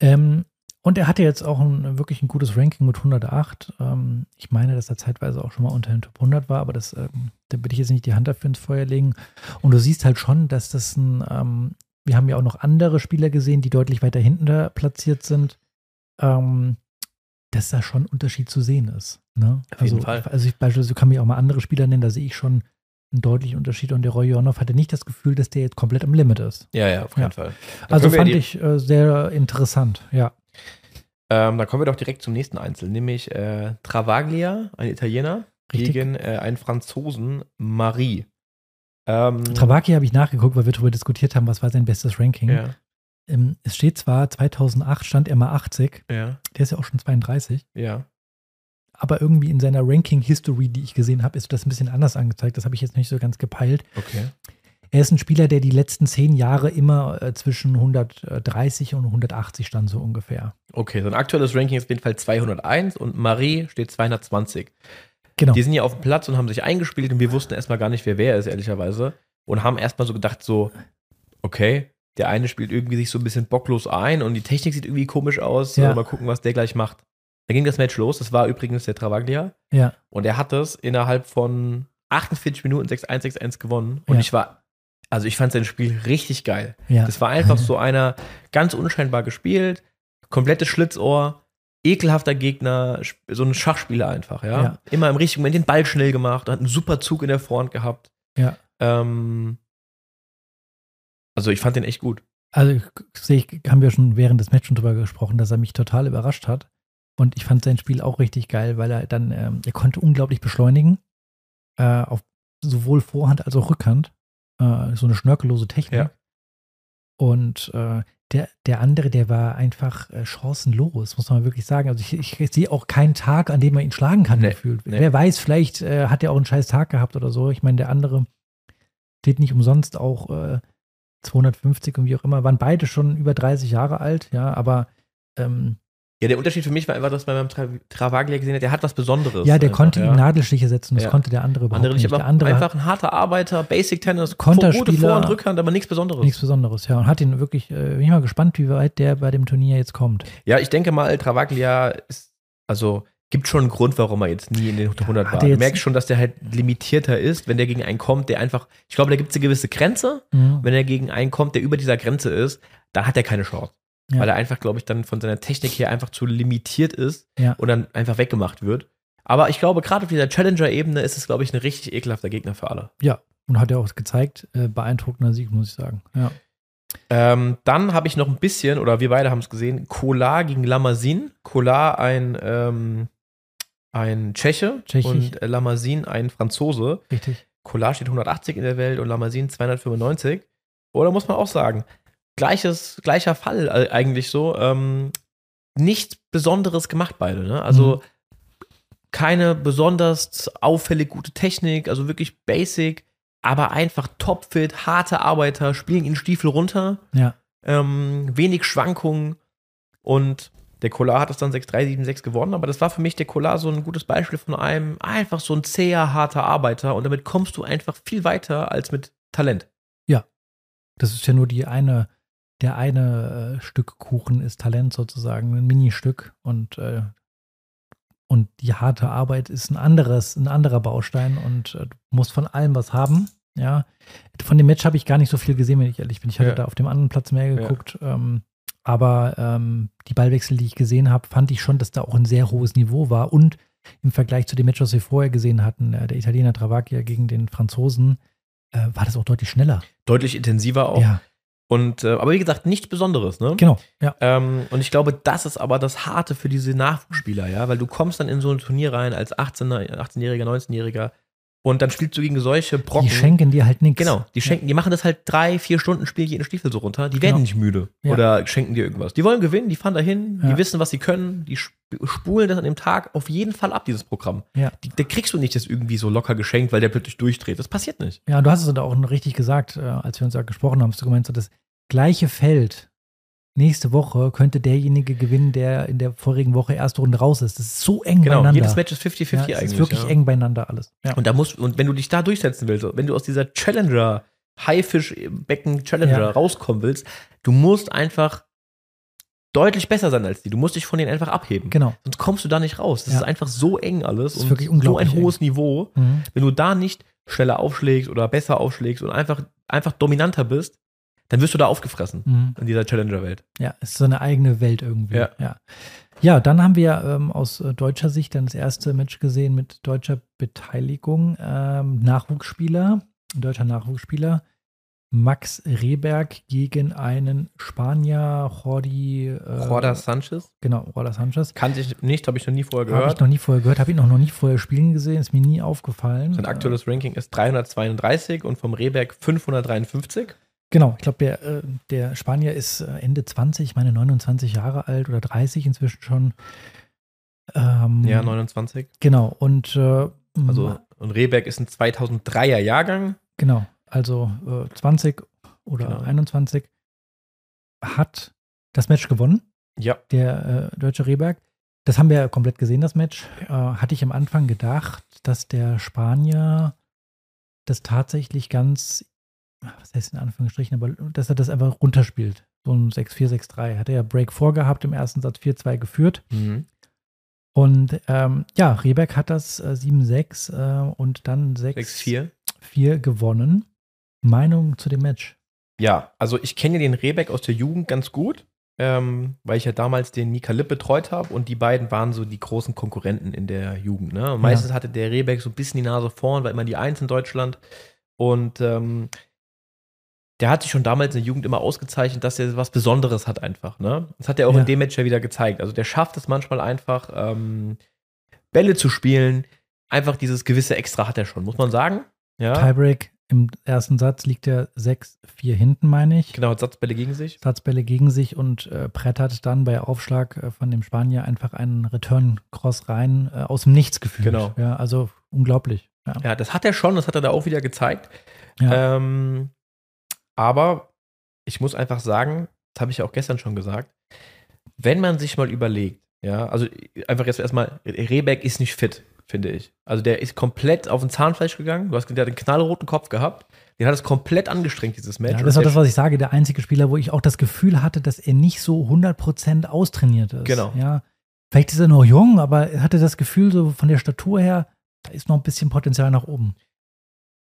Ähm, und er hatte jetzt auch ein, wirklich ein gutes Ranking mit 108. Ähm, ich meine, dass er zeitweise auch schon mal unter den Top 100 war, aber das, ähm, da will ich jetzt nicht die Hand dafür ins Feuer legen. Und du siehst halt schon, dass das ein, ähm, wir haben ja auch noch andere Spieler gesehen, die deutlich weiter hinten da platziert sind, ähm, dass da schon ein Unterschied zu sehen ist. Ne? Auf jeden also, Fall. Also ich beispielsweise kann mir auch mal andere Spieler nennen, da sehe ich schon einen deutlichen Unterschied. Und der Roy Jonov hatte nicht das Gefühl, dass der jetzt komplett am Limit ist. Ja, ja, auf Ja. jeden Fall. Da Also fand die- ich äh, sehr interessant, ja. Ähm, da kommen wir doch direkt zum nächsten Einzel, nämlich äh, Travaglia, ein Italiener, Richtig. gegen äh, einen Franzosen, Marie. Ähm, Travaki habe ich nachgeguckt, weil wir darüber diskutiert haben, was war sein bestes Ranking. ja, Ähm, es steht zwar, 2008 stand er mal 80, ja, der ist ja auch schon 32, ja. aber irgendwie in seiner Ranking-History, die ich gesehen habe, ist das ein bisschen anders angezeigt. Das habe ich jetzt nicht so ganz gepeilt. Okay. Er ist ein Spieler, der die letzten zehn Jahre immer äh, zwischen 130 und 180 stand, so ungefähr. Okay, sein aktuelles Ranking ist auf jeden Fall 201 und Marie steht 220. Genau. Die sind ja auf dem Platz und haben sich eingespielt und wir wussten erstmal gar nicht, wer wer ist, ehrlicherweise. Und haben erstmal so gedacht, so, okay, der eine spielt irgendwie sich so ein bisschen bocklos ein und die Technik sieht irgendwie komisch aus. Ja. Mal gucken, was der gleich macht. Da ging das Match los. Das war übrigens der Travaglia. Ja, Und er hat das innerhalb von 48 Minuten 6-1, 6-1 gewonnen. Und Ja. ich war, also ich fand sein Spiel richtig geil. ja. Das war einfach so einer, ganz unscheinbar gespielt, komplettes Schlitzohr, ekelhafter Gegner, so ein Schachspieler einfach, ja. Ja. Immer im richtigen Moment den Ball schnell gemacht, hat einen super Zug in der Vorhand gehabt. Ja. Ähm, also ich fand den echt gut. Also sehe ich, haben wir schon während des Matches drüber gesprochen, dass er mich total überrascht hat. Und ich fand sein Spiel auch richtig geil, weil er dann, ähm, er konnte unglaublich beschleunigen. Äh, auf sowohl Vorhand als auch Rückhand. Äh, so eine schnörkellose Technik. Ja. Und äh, der, der andere, der war einfach äh, chancenlos, muss man wirklich sagen. Also ich, ich sehe auch keinen Tag, an dem man ihn schlagen kann, Nee, gefühlt. nee. Wer weiß, vielleicht äh, hat er auch einen scheiß Tag gehabt oder so. Ich meine, der andere steht nicht umsonst auch äh, 250 und wie auch immer, waren beide schon über 30 Jahre alt, ja, aber ähm, Ja, der Unterschied für mich war einfach, dass man beim Tra Travaglia gesehen hat, der hat was Besonderes. ja, der einfach, konnte ja. ihm Nadelstiche setzen, das Ja. konnte der andere überhaupt Andere nicht, aber Der andere einfach ein harter Arbeiter, Basic Tennis, gute Vor- und Rückhand, aber nichts Besonderes. nichts Besonderes, ja, und hat ihn wirklich, äh, bin ich mal gespannt, wie weit der bei dem Turnier jetzt kommt. Ja, ich denke mal, Travaglia ist, also gibt schon einen Grund, warum er jetzt nie in den 100 Ja, war. er Du merkst schon, dass der halt limitierter ist, wenn der gegen einen kommt, der einfach, ich glaube, da gibt es eine gewisse Grenze. Mhm. Wenn er gegen einen kommt, der über dieser Grenze ist, dann hat er keine Chance. Ja. Weil er einfach, glaube ich, dann von seiner Technik her einfach zu limitiert ist Ja. und dann einfach weggemacht wird. Aber ich glaube, gerade auf dieser Challenger-Ebene ist es, glaube ich, ein richtig ekelhafter Gegner für alle. Ja, und hat ja auch gezeigt, äh, beeindruckender Sieg, muss ich sagen. Ja. Ähm, dann habe ich noch ein bisschen, oder wir beide haben es gesehen, Kolar gegen Lamazin. Kolar ein, ähm, ein Tscheche Tschechisch. und äh, Lamazin ein Franzose. Richtig. Kolar steht 180 in der Welt und Lamazin 295. Oder muss man auch sagen, gleiches, gleicher Fall eigentlich so. Ähm, nichts Besonderes gemacht beide. Ne? Also keine besonders auffällig gute Technik, also wirklich basic, aber einfach topfit, harte Arbeiter, spielen in Stiefel runter, Ja. ähm, wenig Schwankungen und der Kolar hat es dann 6-3, 7-6 gewonnen, aber das war für mich der Kolar so ein gutes Beispiel von einem einfach so ein zäher, harter Arbeiter und damit kommst du einfach viel weiter als mit Talent. Das ist ja nur die eine, der eine äh, Stück Kuchen ist Talent sozusagen, ein Ministück und äh, und die harte Arbeit ist ein anderes, ein anderer Baustein und äh, du musst von allem was haben. Ja, von dem Match habe ich gar nicht so viel gesehen, wenn ich ehrlich bin. Ich hatte Ja. da auf dem anderen Platz mehr geguckt. Ähm, aber ähm, die Ballwechsel, die ich gesehen habe, fand ich schon, dass da auch ein sehr hohes Niveau war. Und im Vergleich zu dem Match, was wir vorher gesehen hatten, äh, der Italiener Travaglia gegen den Franzosen, äh, war das auch deutlich schneller. Deutlich intensiver auch. Ja, Und, äh, aber wie gesagt, nichts Besonderes, ne? genau. Ja. Ähm, und ich glaube, das ist aber das Harte für diese Nachwuchsspieler, ja, weil du kommst dann in so ein Turnier rein als 18er, 18-Jähriger, 19-Jähriger und dann spielst du gegen solche Brocken. Die schenken dir halt nichts. Genau, die schenken, die machen das halt drei, vier Stunden, spielen jeden Stiefel so runter. Die werden Genau. nicht müde Ja. oder schenken dir irgendwas. Die wollen gewinnen, die fahren dahin, Ja. die wissen, was sie können, die sp- spulen das an dem Tag auf jeden Fall ab, dieses Programm. Ja. Die, da kriegst du nicht das irgendwie so locker geschenkt, weil der plötzlich durchdreht. Das passiert nicht. Ja, du hast es da auch richtig gesagt, äh, als wir uns da gesprochen haben, hast du gemeint, so das gleiche Feld nächste Woche könnte derjenige gewinnen, der in der vorigen Woche erste Runde raus ist. Das ist so eng Genau, beieinander. jedes Match ist 50-50 ja, eigentlich. es ist wirklich ja. eng beieinander alles. Ja. Und da musst, und wenn du dich da durchsetzen willst, wenn du aus dieser Challenger, Haifischbecken Challenger Ja. rauskommen willst, du musst einfach deutlich besser sein als die. Du musst dich von denen einfach abheben. Genau. Sonst kommst du da nicht raus. Das ist einfach so eng alles Das ist wirklich so ein unglaublich hohes Niveau. Mhm. Wenn du da nicht schneller aufschlägst oder besser aufschlägst und einfach, einfach dominanter bist, dann wirst du da aufgefressen Mhm. in dieser Challenger-Welt. Ja, es ist so eine eigene Welt irgendwie. Ja. ja. Ja, dann haben wir ähm, aus äh, deutscher Sicht dann das erste Match gesehen mit deutscher Beteiligung. Ähm, Nachwuchsspieler, ein deutscher Nachwuchsspieler. Max Rehberg gegen einen Spanier, Jordi. Äh, Jorda Sanchez? Genau, Jorda Sanchez. Kannte ich nicht, habe ich noch nie vorher Habe ich gehört. noch nie vorher gehört, habe ihn auch noch nie vorher spielen gesehen, ist mir nie aufgefallen. Sein aktuelles Ranking ist 332 und vom Rehberg 553. Genau, ich glaube, der, äh, der Spanier ist äh, Ende 20, ich meine 29 Jahre alt oder 30 inzwischen schon. Ähm, Ja, 29. Genau, und äh, Also, und Rehberg ist ein 2003er Jahrgang. genau, also äh, 20 oder Genau. 21 hat das Match gewonnen, Ja. der äh, deutsche Rehberg. Das haben wir ja komplett gesehen, das Match. Äh, hatte ich am Anfang gedacht, dass der Spanier das tatsächlich ganz, was heißt in Anführungsstrichen, aber dass er das einfach runterspielt. So ein 6-4, 6-3. Hat er ja Break vorgehabt, im ersten Satz 4-2 geführt. Mhm. Und ähm, ja, Rehberg hat das äh, 7-6 äh, und dann 6-4 6-4. gewonnen. Meinung zu dem Match? Ja, also ich kenne ja den Rehberg aus der Jugend ganz gut, ähm, weil ich ja damals den Mika Lipp betreut habe und die beiden waren so die großen Konkurrenten in der Jugend. Ne? Meistens hatte der Rehberg so ein bisschen die Nase vorn, war immer die Eins in Deutschland. Und ähm, der hat sich schon damals in der Jugend immer ausgezeichnet, dass er was Besonderes hat einfach. Ne? Das hat er auch Ja. in dem Match ja wieder gezeigt. Also der schafft es manchmal einfach, ähm, Bälle zu spielen. Einfach dieses gewisse Extra hat er schon, muss man sagen. Ja, Tiebreak im ersten Satz liegt er 6-4 hinten, meine ich. genau, hat Satzbälle gegen sich. Satzbälle gegen sich und äh, brettert dann bei Aufschlag äh, von dem Spanier einfach einen Return-Cross rein, äh, aus dem Nichts gefühlt. Genau. Ja, also unglaublich. Ja. Ja, das hat er schon, das hat er da auch wieder gezeigt. Ja. Ähm, aber ich muss einfach sagen, das habe ich ja auch gestern schon gesagt, wenn man sich mal überlegt, ja, also einfach jetzt erstmal, Rehbeck ist nicht fit, finde ich. Also der ist komplett auf den Zahnfleisch gegangen. Du hast der hat einen knallroten Kopf gehabt. Den hat es komplett angestrengt, dieses Match. Ja, das war der das, was ich sage, der einzige Spieler, wo ich auch das Gefühl hatte, dass er nicht so 100% austrainiert ist. Genau. Ja, Vielleicht ist er noch jung, aber er hatte das Gefühl, so von der Statur her, da ist noch ein bisschen Potenzial nach oben.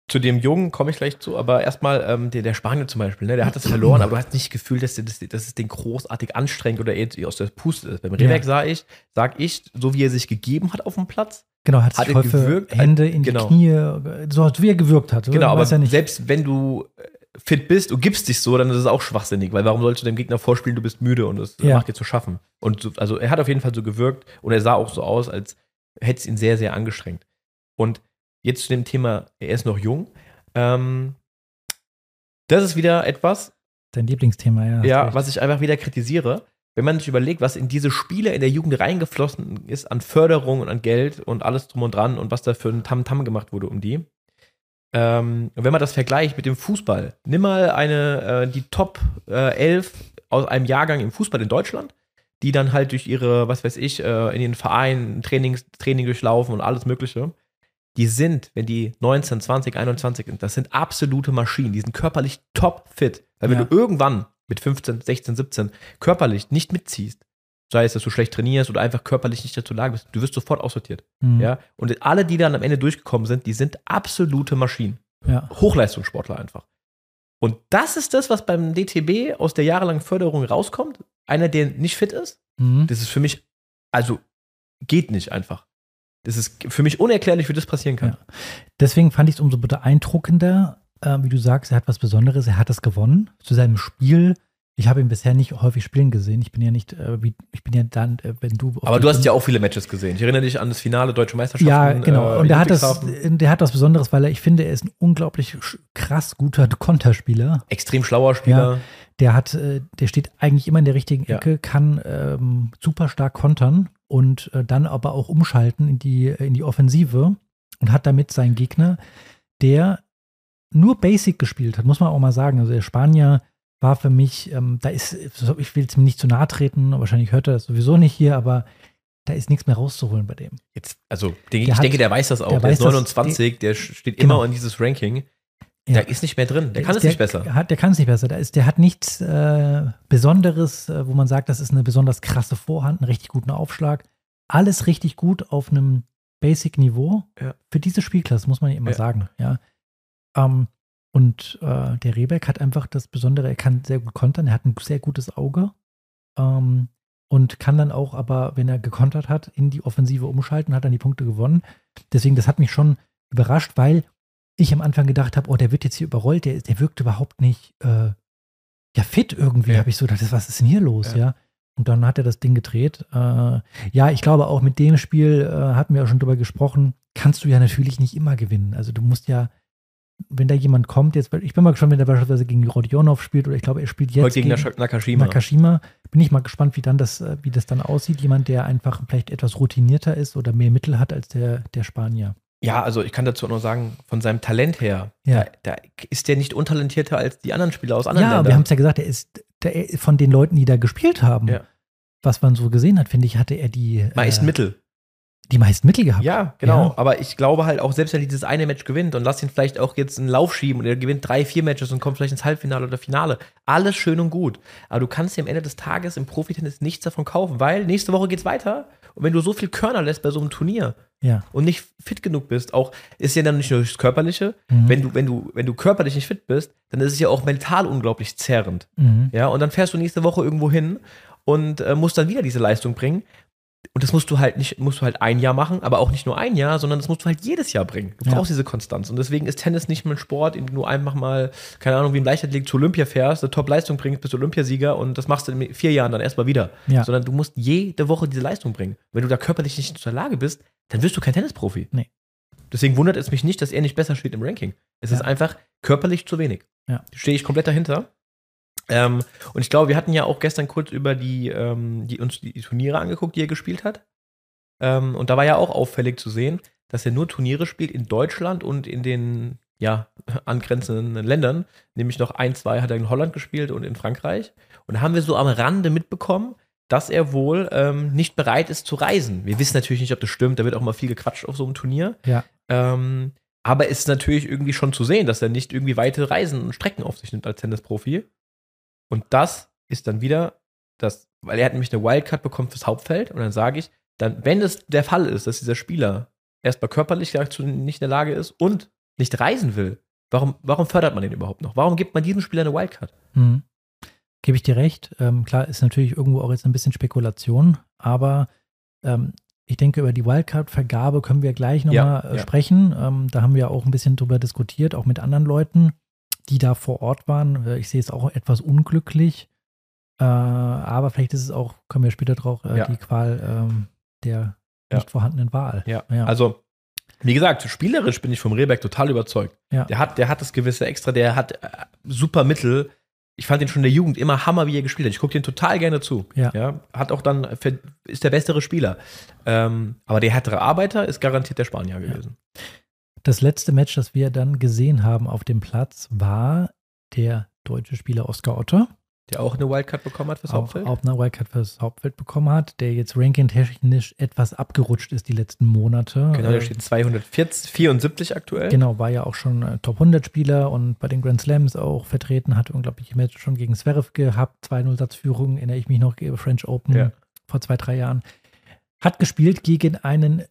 Zu dem Jungen komme ich gleich zu, aber erstmal ähm, der, der Spanier zum Beispiel, ne, der hat das verloren, aber du hast nicht gefühlt, dass, dass, dass es den großartig anstrengt oder er aus der Puste ist. Beim Rebeck ja. sah ich, sag ich, so wie er sich gegeben hat auf dem Platz, Genau, hat, hat sich er gewirkt, Hände in genau. die Knie, so wie er gewirkt hat. Genau, aber ja selbst wenn du äh, fit bist, du gibst dich so, dann ist es auch schwachsinnig, weil warum sollst du dem Gegner vorspielen, du bist müde und es ja. macht dir zu schaffen. Und so, also er hat auf jeden Fall so gewirkt und er sah auch so aus, als hätte es ihn sehr, sehr angestrengt. Und jetzt zu dem Thema, er ist noch jung. Ähm, das ist wieder etwas. Dein Lieblingsthema, ja. Ja, was ich einfach wieder kritisiere wenn man sich überlegt, was in diese Spiele in der Jugend reingeflossen ist an Förderung und an Geld und alles drum und dran und was da für ein Tamtam -Tam gemacht wurde um die. Ähm, wenn man das vergleicht mit dem Fußball, nimm mal eine, äh, die Top äh, 11 aus einem Jahrgang im Fußball in Deutschland, die dann halt durch ihre, was weiß ich, äh, in den Vereinen Trainings, Training durchlaufen und alles Mögliche. Die sind, wenn die 19, 20, 21 sind, das sind absolute Maschinen. Die sind körperlich top fit. Weil wenn ja. du irgendwann mit 15, 16, 17 körperlich nicht mitziehst, sei es, dass du schlecht trainierst oder einfach körperlich nicht dazu Lage bist, du wirst sofort aussortiert. Mhm. Ja? Und alle, die dann am Ende durchgekommen sind, die sind absolute Maschinen. Ja. Hochleistungssportler einfach. Und das ist das, was beim DTB aus der jahrelangen Förderung rauskommt. Einer, der nicht fit ist. Mhm. Das ist für mich, also geht nicht einfach. Das ist für mich unerklärlich, wie das passieren kann. Ja. Deswegen fand ich es umso beeindruckender, äh, wie du sagst, er hat was Besonderes, er hat es gewonnen zu seinem Spiel. Ich habe ihn bisher nicht häufig spielen gesehen. Ich bin ja nicht, äh, wie, ich bin ja dann, äh, wenn du. Aber du hast ja auch viele Matches gesehen. Ich erinnere dich an das Finale Deutsche Meisterschaft. Ja, genau. Äh, Und der hat, das, der hat was Besonderes, weil er, ich finde, er ist ein unglaublich krass guter Konterspieler. Extrem schlauer Spieler. Ja, der hat, äh, der steht eigentlich immer in der richtigen Ecke, ja. kann ähm, super stark kontern und äh, dann aber auch umschalten in die, in die Offensive und hat damit seinen Gegner, der nur Basic gespielt hat, muss man auch mal sagen. Also der Spanier war für mich, ähm, da ist, ich will es mir nicht zu nahe treten, wahrscheinlich hört er das sowieso nicht hier, aber da ist nichts mehr rauszuholen bei dem. Jetzt, also der, ich hat, denke, der weiß das auch. Der, der ist 29, das, der, der steht genau. immer in dieses Ranking. Ja. Der ist nicht mehr drin. Der kann es nicht besser. Hat, der kann es nicht besser. Der, ist, der hat nichts äh, Besonderes, äh, wo man sagt, das ist eine besonders krasse Vorhand, einen richtig guten Aufschlag. Alles richtig gut auf einem Basic-Niveau. Ja. Für diese Spielklasse muss man ja immer ja. sagen. Ja. Ähm, und äh, der Rebeck hat einfach das Besondere, er kann sehr gut kontern, er hat ein sehr gutes Auge ähm, und kann dann auch, aber wenn er gekontert hat, in die Offensive umschalten, hat dann die Punkte gewonnen. Deswegen, das hat mich schon überrascht, weil ich am Anfang gedacht habe, oh, der wird jetzt hier überrollt, der, der wirkt überhaupt nicht äh, ja fit irgendwie, ja. habe ich so gedacht, was ist denn hier los, ja. ja? Und dann hat er das Ding gedreht. Äh, ja, ich glaube auch mit dem Spiel, äh, hatten wir auch schon drüber gesprochen, kannst du ja natürlich nicht immer gewinnen. Also du musst ja wenn da jemand kommt, jetzt, ich bin mal gespannt, wenn er beispielsweise gegen Rodionov spielt oder ich glaube, er spielt jetzt Heute gegen, gegen Nakashima. Nakashima. Bin ich mal gespannt, wie dann das, äh, wie das dann aussieht. Jemand, der einfach vielleicht etwas routinierter ist oder mehr Mittel hat als der, der Spanier. Ja, also ich kann dazu nur sagen, von seinem Talent her, ja. da, da ist der nicht untalentierter als die anderen Spieler aus anderen ja, Ländern. Ja, wir haben es ja gesagt, er ist der, von den Leuten, die da gespielt haben, ja. was man so gesehen hat, finde ich, hatte er die meisten äh, Mittel die meisten Mittel gehabt. Ja, genau. Ja. Aber ich glaube halt auch, selbst wenn er dieses eine Match gewinnt und lass ihn vielleicht auch jetzt einen Lauf schieben und er gewinnt drei, vier Matches und kommt vielleicht ins Halbfinale oder Finale. Alles schön und gut. Aber du kannst dir am Ende des Tages im Profitennis nichts davon kaufen, weil nächste Woche geht's weiter. Und wenn du so viel Körner lässt bei so einem Turnier ja. und nicht fit genug bist, auch ist ja dann nicht nur das Körperliche, mhm. wenn du, wenn du, wenn du körperlich nicht fit bist, dann ist es ja auch mental unglaublich zerrend. Mhm. Ja, und dann fährst du nächste Woche irgendwo hin und äh, musst dann wieder diese Leistung bringen. Und das musst du halt nicht, musst du halt ein Jahr machen, aber auch nicht nur ein Jahr, sondern das musst du halt jedes Jahr bringen. Du brauchst ja. diese Konstanz. Und deswegen ist Tennis nicht mehr ein Sport, in dem du einfach mal, keine Ahnung, wie im Leichtathletik zu Olympia fährst, eine Top-Leistung bringst, bist Olympiasieger und das machst du in vier Jahren dann erstmal wieder. Ja. Sondern du musst jede Woche diese Leistung bringen. Wenn du da körperlich nicht in der Lage bist, dann wirst du kein Tennisprofi. Nee. Deswegen wundert es mich nicht, dass er nicht besser steht im Ranking. Es ja. ist einfach körperlich zu wenig. Ja. Stehe ich komplett dahinter. Ähm, und ich glaube, wir hatten ja auch gestern kurz über die, ähm, die uns die Turniere angeguckt, die er gespielt hat. Ähm, und da war ja auch auffällig zu sehen, dass er nur Turniere spielt in Deutschland und in den ja, angrenzenden Ländern. Nämlich noch ein, zwei hat er in Holland gespielt und in Frankreich. Und da haben wir so am Rande mitbekommen, dass er wohl ähm, nicht bereit ist zu reisen. Wir wissen natürlich nicht, ob das stimmt. Da wird auch mal viel gequatscht auf so einem Turnier. Ja. Ähm, aber es ist natürlich irgendwie schon zu sehen, dass er nicht irgendwie weite Reisen und Strecken auf sich nimmt als Tennisprofi. Und das ist dann wieder dass, weil er hat nämlich eine Wildcard bekommen fürs Hauptfeld und dann sage ich, dann, wenn es der Fall ist, dass dieser Spieler erstmal körperlich dazu nicht in der Lage ist und nicht reisen will, warum, warum fördert man den überhaupt noch? Warum gibt man diesem Spieler eine Wildcard? Mhm. Gebe ich dir recht. Ähm, klar, ist natürlich irgendwo auch jetzt ein bisschen Spekulation, aber ähm, ich denke, über die Wildcard-Vergabe können wir gleich nochmal Ja, äh, ja. sprechen. Ähm, da haben wir auch ein bisschen drüber diskutiert, auch mit anderen Leuten, die da vor Ort waren. Äh, Ich sehe es auch etwas unglücklich. Äh, aber vielleicht ist es auch, kommen wir später drauf, äh, Ja. die Qual ähm, der Ja. nicht vorhandenen Wahl. Ja. Ja. Also, wie gesagt, spielerisch bin ich vom Rehberg total überzeugt. Ja. Der hat, der hat das gewisse Extra, der hat äh, super Mittel. Ich fand ihn schon in der Jugend immer Hammer, wie er gespielt hat. Ich gucke den total gerne zu. Ja. hat auch dann, ist der bessere Spieler. Ähm, aber der härtere Arbeiter ist garantiert der Spanier gewesen. Das letzte Match, das wir dann gesehen haben auf dem Platz, war der deutsche Spieler Oskar Otte. Der auch eine Wildcard bekommen hat fürs auch, Hauptfeld. auch eine Wildcard fürs Hauptfeld bekommen hat, der jetzt ranking-technisch etwas abgerutscht ist die letzten Monate. Genau, der Äh, steht 274 aktuell. Genau, war ja auch schon äh, Top 100 Spieler und bei den Grand Slams auch vertreten, hat unglaubliche Matches schon gegen Zverev gehabt, 2-0 Satzführung, erinnere ich mich noch, French Open Ja. vor zwei, drei Jahren. Hat gespielt gegen einen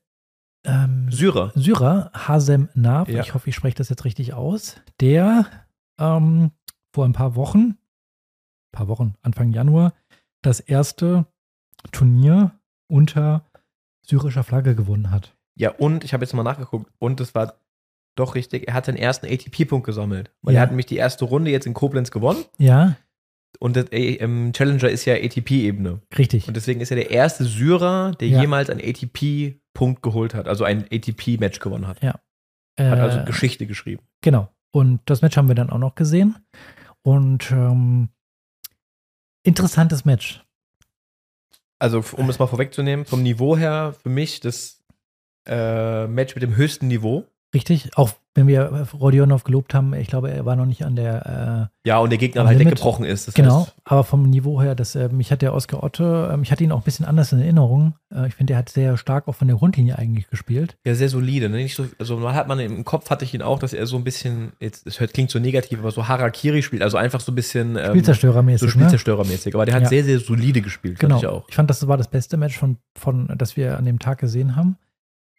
ähm, Syrer. Syrer, Hasem Nav, Ja. ich hoffe, ich spreche das jetzt richtig aus, der ähm, vor ein paar Wochen, paar Wochen, Anfang Januar, das erste Turnier unter syrischer Flagge gewonnen hat. Ja, und ich habe jetzt mal nachgeguckt und es war doch richtig, er hat seinen ersten ATP-Punkt gesammelt. Weil Ja. er hat nämlich die erste Runde jetzt in Koblenz gewonnen Ja, und das äh, Challenger ist ja ATP-Ebene. richtig. Und deswegen ist er der erste Syrer, der Ja. jemals einen ATP-Punkt geholt hat, also ein ATP-Match gewonnen hat. Hat Äh, also Geschichte geschrieben. Genau. Und das Match haben wir dann auch noch gesehen. Und ähm, interessantes Match. Also, um es mal vorwegzunehmen, vom Niveau her für mich das äh, Match mit dem höchsten Niveau. Richtig. Auch wenn wir Rodionov gelobt haben, ich glaube, er war noch nicht an der äh, Ja, und der Gegner halt Limit. weggebrochen ist. Das genau, heißt, aber vom Niveau her, das, äh, mich hat der Oskar Otte, ähm, ich hatte ihn auch ein bisschen anders in Erinnerung. Äh, ich finde, der hat sehr stark auch von der Grundlinie eigentlich gespielt. ja, sehr solide. Ne? Nicht so, also mal hat man im Kopf hatte ich ihn auch, dass er so ein bisschen, jetzt, es hört, klingt so negativ, aber so Harakiri spielt, also einfach so ein bisschen ähm, Spielzerstörermäßig. so ne? Spielzerstörermäßig. Aber der hat Ja. sehr, sehr solide gespielt, Genau. ich auch. Ich fand, das war das beste Match, von, von, das wir an dem Tag gesehen haben.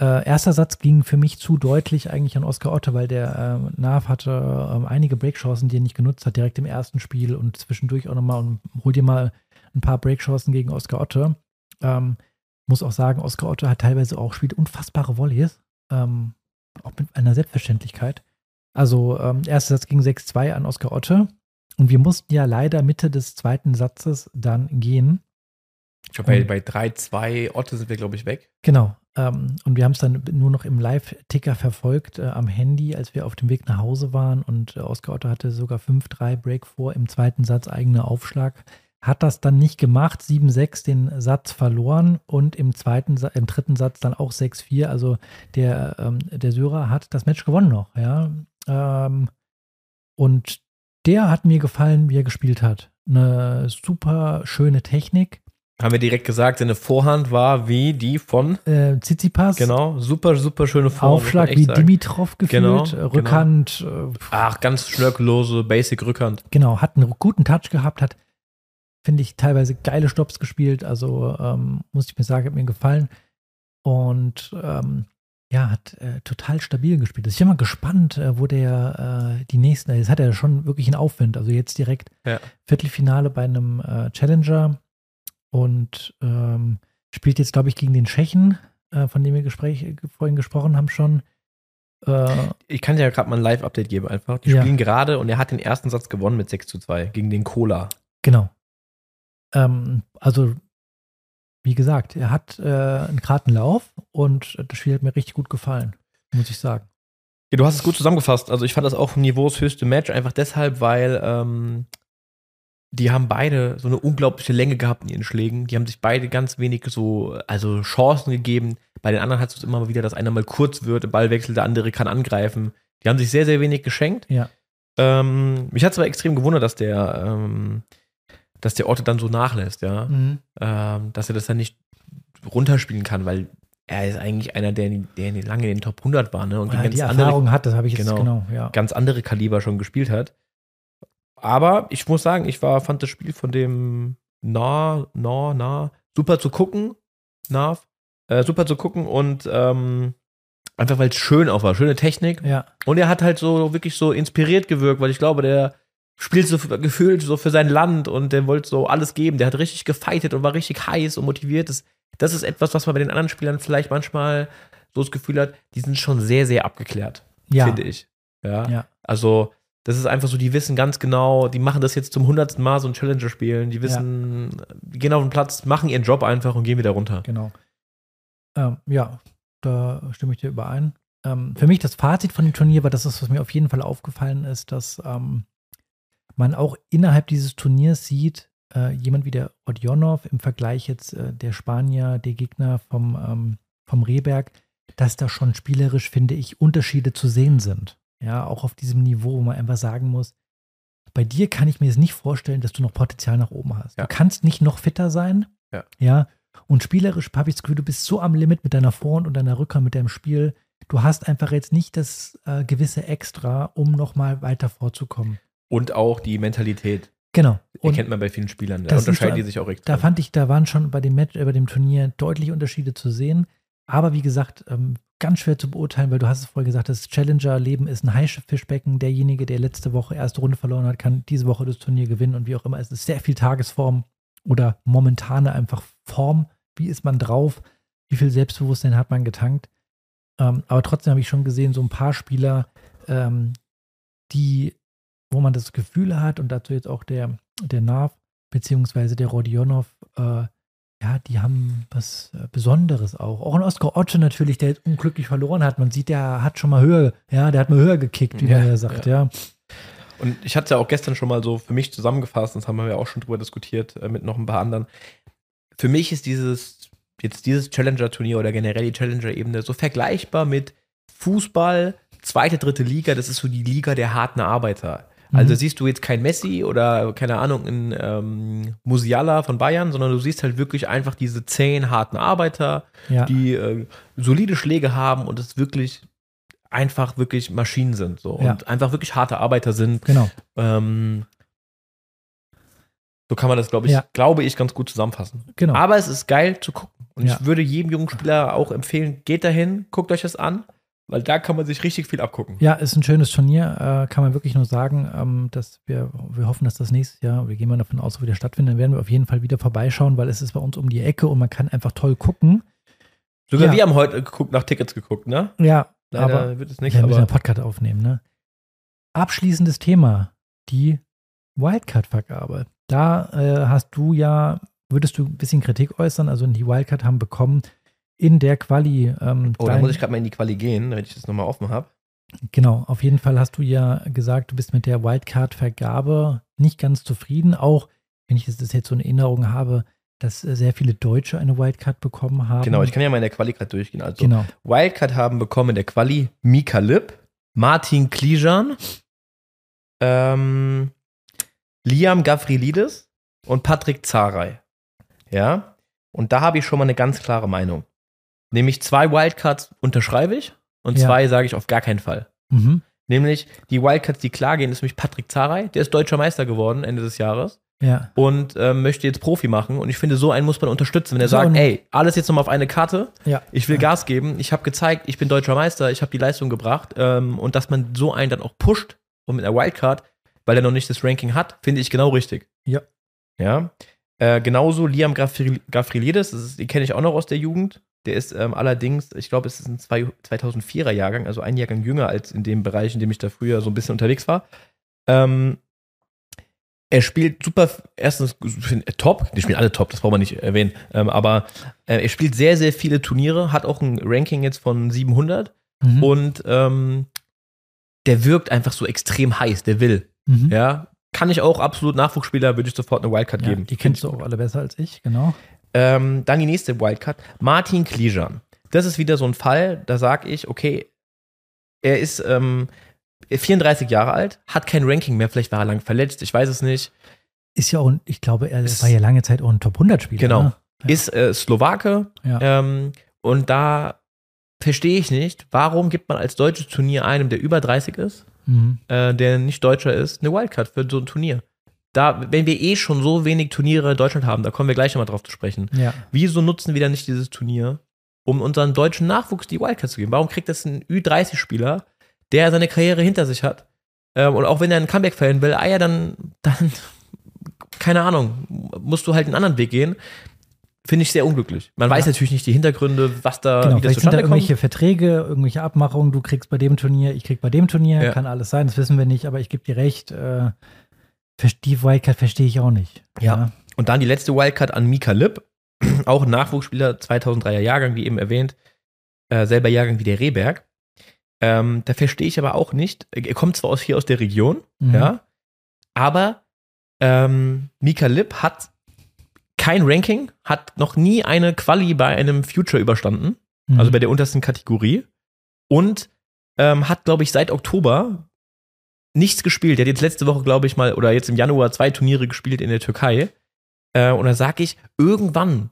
Äh, erster Satz ging für mich zu deutlich eigentlich an Oskar Otte, weil der ähm, Nav hatte ähm, einige Breakchancen, die er nicht genutzt hat, direkt im ersten Spiel und zwischendurch auch nochmal und hol dir mal ein paar Breakchancen gegen Oskar Otte. Ähm, muss auch sagen, Oskar Otte hat teilweise auch spielt unfassbare Volleys, ähm, auch mit einer Selbstverständlichkeit. Also ähm, erster Satz ging 6-2 an Oskar Otte und wir mussten ja leider Mitte des zweiten Satzes dann gehen. Ich glaube, bei, Und- bei 3-2 Otte sind wir, glaube ich, weg. Genau. Ähm, und wir haben es dann nur noch im Live-Ticker verfolgt äh, am Handy, als wir auf dem Weg nach Hause waren. Und äh, Oskar Otto hatte sogar 5-3 Break vor, im zweiten Satz eigener Aufschlag. Hat das dann nicht gemacht, 7-6 den Satz verloren und im zweiten, im dritten Satz dann auch 6-4. Also der, ähm, der Syrer hat das Match gewonnen noch, ja. Ähm, und der hat mir gefallen, wie er gespielt hat. Eine super schöne Technik. Haben wir direkt gesagt, seine Vorhand war wie die von, Äh, Tsitsipas. genau, super, super schöne Vorhand. Aufschlag wie sagen. Dimitrov gefühlt, Genau, Rückhand, äh, Ach, ganz schnörkellose Basic-Rückhand. genau, hat einen guten Touch gehabt, hat, finde ich, teilweise geile Stops gespielt, also ähm, muss ich mir sagen, hat mir gefallen und ähm, ja, hat äh, total stabil gespielt. Ich bin mal gespannt, äh, wo der äh, die nächsten, jetzt hat er schon wirklich einen Aufwind, also jetzt direkt Ja. Viertelfinale bei einem äh, Challenger und ähm, spielt jetzt, glaube ich, gegen den Tschechen, äh, von dem wir Gespräch, äh, vorhin gesprochen haben schon. Äh, Ich kann dir ja gerade mal ein Live-Update geben einfach. Die Ja. spielen gerade und er hat den ersten Satz gewonnen mit 6 zu 2 gegen den Cola. Genau. Ähm, also, wie gesagt, er hat äh, einen geraden Lauf und das Spiel hat mir richtig gut gefallen, muss ich sagen. Ja, du hast es gut zusammengefasst. Also ich fand das auch vom Niveau das höchste Match, einfach deshalb, weil ähm, die haben beide so eine unglaubliche Länge gehabt in ihren Schlägen. Die haben sich beide ganz wenig so, also Chancen gegeben. Bei den anderen hast du es immer mal wieder, dass einer mal kurz wird, der Ball wechselt, der andere kann angreifen. Die haben sich sehr, sehr wenig geschenkt. Ja. Ähm, mich hat es aber extrem gewundert, dass der, ähm, dass der Otto dann so nachlässt, ja. Ähm, dass er das dann nicht runterspielen kann, weil er ist eigentlich einer, der, der lange in den Top 100 war, ne? Und Ja, ganz die andere Erfahrung hat, das habe ich jetzt Genau. genau, ja. ganz andere Kaliber schon gespielt hat. Aber ich muss sagen, ich war, fand das Spiel von dem nah, nah, nah. Super zu gucken, Nav. Äh, super zu gucken und ähm, einfach weil es schön auch war, schöne Technik. Ja. Und er hat halt so wirklich so inspiriert gewirkt, weil ich glaube, der spielt so gefühlt so für sein Land und der wollte so alles geben. Der hat richtig gefeitet und war richtig heiß und motiviert. Das, das ist etwas, was man bei den anderen Spielern vielleicht manchmal so das Gefühl hat, die sind schon sehr, sehr abgeklärt, Ja. finde ich. Ja. Ja. Also, das ist einfach so, die wissen ganz genau, die machen das jetzt zum hundertsten Mal so ein Challenger spielen. Die wissen, die gehen auf den Platz, machen ihren Job einfach und gehen wieder runter. Genau. Ähm, ja, da stimme ich dir überein. Ähm, für mich das Fazit von dem Turnier war, das ist, was mir auf jeden Fall aufgefallen ist, dass ähm, man auch innerhalb dieses Turniers sieht, äh, jemand wie der Odionov im Vergleich jetzt äh, der Spanier, der Gegner vom, ähm, vom Rehberg, dass da schon spielerisch, finde ich, Unterschiede zu sehen sind. Ja, auch auf diesem Niveau, wo man einfach sagen muss, bei dir kann ich mir jetzt nicht vorstellen, dass du noch Potenzial nach oben hast. Ja. Du kannst nicht noch fitter sein. Ja. Ja. Und spielerisch habe ich das Gefühl, du bist so am Limit mit deiner Vorhand und deiner Rückhand mit deinem Spiel. Du hast einfach jetzt nicht das äh, gewisse Extra, um nochmal weiter vorzukommen. Und auch die Mentalität. Genau. Die Und kennt man bei vielen Spielern. Da unterscheiden du- die sich auch da extrem. fand ich, da waren schon bei dem Match, äh, bei dem Turnier deutliche Unterschiede zu sehen. Aber wie gesagt, ähm, ganz schwer zu beurteilen, weil du hast es vorher gesagt, das Challenger-Leben ist ein Haifischbecken. Derjenige, der letzte Woche erste Runde verloren hat, kann diese Woche das Turnier gewinnen und wie auch immer. Es ist sehr viel Tagesform oder momentane einfach Form. Wie ist man drauf? Wie viel Selbstbewusstsein hat man getankt? Ähm, aber trotzdem habe ich schon gesehen, so ein paar Spieler, ähm, die, wo man das Gefühl hat, und dazu jetzt auch der, der Nav, beziehungsweise der Rodionov, äh, ja, die haben was äh, Besonderes auch. Auch ein Oskar Otte natürlich, der jetzt unglücklich verloren hat. Man sieht, der hat schon mal höher, ja, der hat mal höher gekickt, wie Ja, man ja sagt, ja. Und ich hatte es ja auch gestern schon mal so für mich zusammengefasst, das haben wir ja auch schon drüber diskutiert äh, mit noch ein paar anderen. Für mich ist dieses, jetzt dieses Challenger-Turnier oder generell die Challenger-Ebene so vergleichbar mit Fußball, zweite, dritte Liga, das ist so die Liga der harten Arbeiter. Also Mhm. siehst du jetzt kein Messi oder keine Ahnung, ein ähm, Musiala von Bayern, sondern du siehst halt wirklich einfach diese zehn harten Arbeiter, ja. die äh, solide Schläge haben und es wirklich einfach wirklich Maschinen sind so Ja. und einfach wirklich harte Arbeiter sind. Genau. Ähm, so kann man das, glaube ich, Ja. glaube ich, ganz gut zusammenfassen. Genau. Aber es ist geil zu gucken. Und Ja. ich würde jedem jungen Spieler auch empfehlen, geht dahin, guckt euch das an, weil da kann man sich richtig viel abgucken. Ja, ist ein schönes Turnier, äh, kann man wirklich nur sagen, ähm, dass wir, wir hoffen, dass das nächstes Jahr, wir gehen mal davon aus, wieder stattfindet, dann werden wir auf jeden Fall wieder vorbeischauen, weil es ist bei uns um die Ecke und man kann einfach toll gucken. Sogar Ja. wir haben heute geguckt, nach Tickets geguckt, ne? Ja, Leider aber wird es nicht, ja, wir müssen einen Podcast aufnehmen, ne? Abschließendes Thema, die Wildcard-Vergabe. Da äh, hast du ja, würdest du ein bisschen Kritik äußern, also die Wildcard haben bekommen in der Quali. Ähm, Oh, da muss ich gerade mal in die Quali gehen, damit ich das nochmal offen habe. Genau, auf jeden Fall hast du ja gesagt, du bist mit der Wildcard-Vergabe nicht ganz zufrieden. Auch wenn ich das jetzt so in Erinnerung habe, dass äh, sehr viele Deutsche eine Wildcard bekommen haben. Genau, ich kann ja mal in der Quali gerade durchgehen. Also Genau, Wildcard haben bekommen in der Quali Mika Lipp, Martin Klijan, ähm, Liam Gavrilidis und Patrick Zaray. Ja, und da habe ich schon mal eine ganz klare Meinung. Nämlich zwei Wildcards unterschreibe ich und Ja. zwei sage ich auf gar keinen Fall. mhm. Nämlich die Wildcards, die klar gehen, ist nämlich Patrick Zaray, der ist deutscher Meister geworden Ende des Jahres ja, und ähm, möchte jetzt Profi machen. Und ich finde, so einen muss man unterstützen, wenn er So sagt, ey, alles jetzt nochmal auf eine Karte, ja, ich will Gas geben, ich habe gezeigt, ich bin deutscher Meister, ich habe die Leistung gebracht ähm, und dass man so einen dann auch pusht und mit einer Wildcard, weil er noch nicht das Ranking hat, finde ich genau richtig. Ja. Ja. Äh, genauso Liam Gafril- Gavrilidis, das ist, den kenne ich auch noch aus der Jugend. Der ist ähm, allerdings, ich glaube, es ist ein zwei- 2004er Jahrgang, also ein Jahrgang jünger als in dem Bereich, in dem ich da früher so ein bisschen unterwegs war. Ähm, er spielt super, erstens top, die spielen alle top, das braucht man nicht erwähnen, ähm, aber äh, er spielt sehr, sehr viele Turniere, hat auch ein Ranking jetzt von 700 mhm. und ähm, der wirkt einfach so extrem heiß, der will, mhm. ja. Kann ich auch absolut Nachwuchsspieler, würde ich sofort eine Wildcard Ja, geben. die kennst du auch alle besser als ich, genau. Ähm, dann die nächste Wildcard, Martin Klijan. Das ist wieder so ein Fall, da sage ich, okay, er ist ähm, 34 Jahre alt, hat kein Ranking mehr, vielleicht war er lang verletzt, ich weiß es nicht. Ist ja auch, ich glaube, er Ist- war ja lange Zeit auch ein Top-100-Spieler. Genau. Ne? Ja. Ist äh, Slowake Ja. ähm, und da verstehe ich nicht, warum gibt man als deutsches Turnier einem, der über 30 ist, Mhm. äh, der nicht Deutscher ist, eine Wildcard für so ein Turnier. Da, wenn wir eh schon so wenig Turniere in Deutschland haben, da kommen wir gleich nochmal drauf zu sprechen. Ja. Wieso nutzen wir dann nicht dieses Turnier, um unseren deutschen Nachwuchs die Wildcard zu geben? Warum kriegt das ein Ü30-Spieler, der seine Karriere hinter sich hat? Ähm, und auch wenn er ein Comeback fällen will, ah ja, dann, dann, keine Ahnung, musst du halt einen anderen Weg gehen. Finde ich sehr unglücklich. Man Ja. weiß natürlich nicht die Hintergründe, was da, Genau, wie das vielleicht sind da zustande kommt. irgendwelche Verträge, irgendwelche Abmachungen, du kriegst bei dem Turnier, ich krieg bei dem Turnier, Ja. kann alles sein, das wissen wir nicht, aber ich gebe dir recht, äh, die Wildcard verstehe ich auch nicht. Ja. Und dann die letzte Wildcard an Mika Lipp, auch ein Nachwuchsspieler, 2003er Jahrgang, wie eben erwähnt, äh, selber Jahrgang wie der Rehberg. Ähm, da verstehe ich aber auch nicht, er kommt zwar aus hier aus der Region, Mhm. ja, aber ähm, Mika Lipp hat kein Ranking, hat noch nie eine Quali bei einem Future überstanden, Mhm. also bei der untersten Kategorie und ähm, hat, glaube ich, seit Oktober nichts gespielt. Er hat jetzt letzte Woche, glaube ich, mal, oder jetzt im Januar zwei Turniere gespielt in der Türkei. Äh, und da sage ich, irgendwann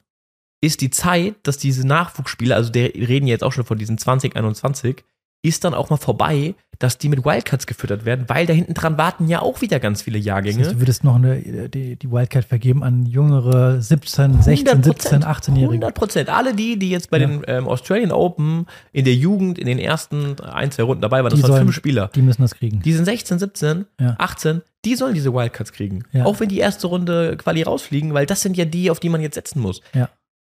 ist die Zeit, dass diese Nachwuchsspieler, also der reden jetzt auch schon von diesen 2021, ist dann auch mal vorbei, dass die mit Wildcards gefüttert werden, weil da hinten dran warten ja auch wieder ganz viele das Jahrgänge. heißt, du würdest noch eine, die, die Wildcard vergeben an jüngere 17, 16, 17, 18-Jährige. 100 Prozent. Alle die, die jetzt bei Ja. den ähm, Australian Open in der Jugend in den ersten ein, zwei Runden dabei waren, das Die waren sollen- fünf Spieler. Die müssen das kriegen. Die sind 16, 17, Ja. 18, die sollen diese Wildcards kriegen. Ja. Auch wenn die erste Runde Quali rausfliegen, weil das sind ja die, auf die man jetzt setzen muss. Ja.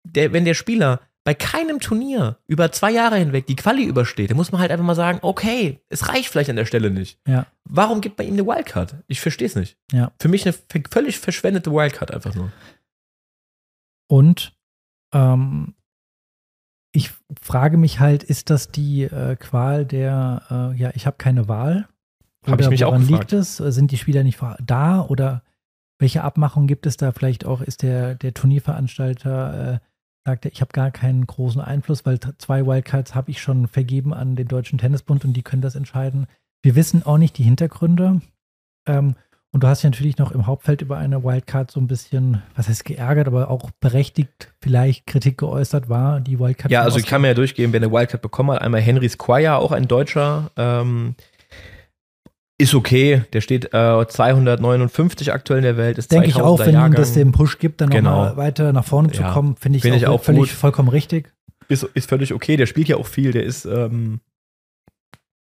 Der, wenn der Spieler bei keinem Turnier über zwei Jahre hinweg die Quali übersteht, dann muss man halt einfach mal sagen, okay, es reicht vielleicht an der Stelle nicht. Ja. Warum gibt man ihm eine Wildcard? Ich verstehe es nicht. Ja. Für mich eine völlig verschwendete Wildcard einfach nur. Und ähm, ich frage mich halt, ist das die äh, Qual der, äh, ja, ich habe keine Wahl? Hab ich mich auch woran gefragt. liegt es? Sind die Spieler nicht da? Oder welche Abmachung gibt es da? Vielleicht auch, ist der, der Turnierveranstalter, äh, sagt er, ich habe gar keinen großen Einfluss, weil zwei Wildcards habe ich schon vergeben an den Deutschen Tennisbund und die können das entscheiden. Wir wissen auch nicht die Hintergründe. Ähm, und du hast ja natürlich noch im Hauptfeld über eine Wildcard so ein bisschen, was heißt geärgert, aber auch berechtigt vielleicht Kritik geäußert war, die Wildcard. Ja, also ich kann mir ja durchgehen, wer eine Wildcard bekommen hat. Einmal Henry Squire, auch ein Deutscher. Ähm, ist okay. Der steht äh, 259 aktuell in der Welt. Ist Denke ich auch, 2000er wenn Jahrgang. das den Push gibt, dann Genau. nochmal weiter nach vorne zu Ja. kommen, finde ich, Finde ich auch, auch völlig, gut. vollkommen richtig. ist, ist völlig okay. Der spielt ja auch viel. Der ist, ähm,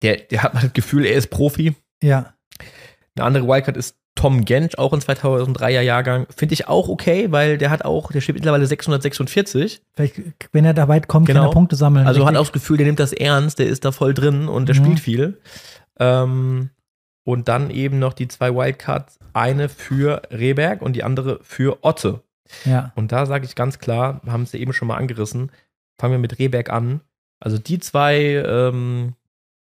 der, der hat das Gefühl, er ist Profi. Ja, Eine andere Wildcard ist Tom Gensch, auch ein 2003er Jahrgang. Finde ich auch okay, weil der hat auch, der steht mittlerweile 646. vielleicht, wenn er da weit kommt, kann Genau. er Punkte sammeln. Also hat Richtig. auch das Gefühl, der nimmt das ernst, der ist da voll drin und der Mhm. spielt viel. Ähm, und dann eben noch die zwei Wildcards, eine für Rehberg und die andere für Otte. Ja, Und da sage ich ganz klar, wir haben es ja eben schon mal angerissen, fangen wir mit Rehberg an. Also die zwei ähm,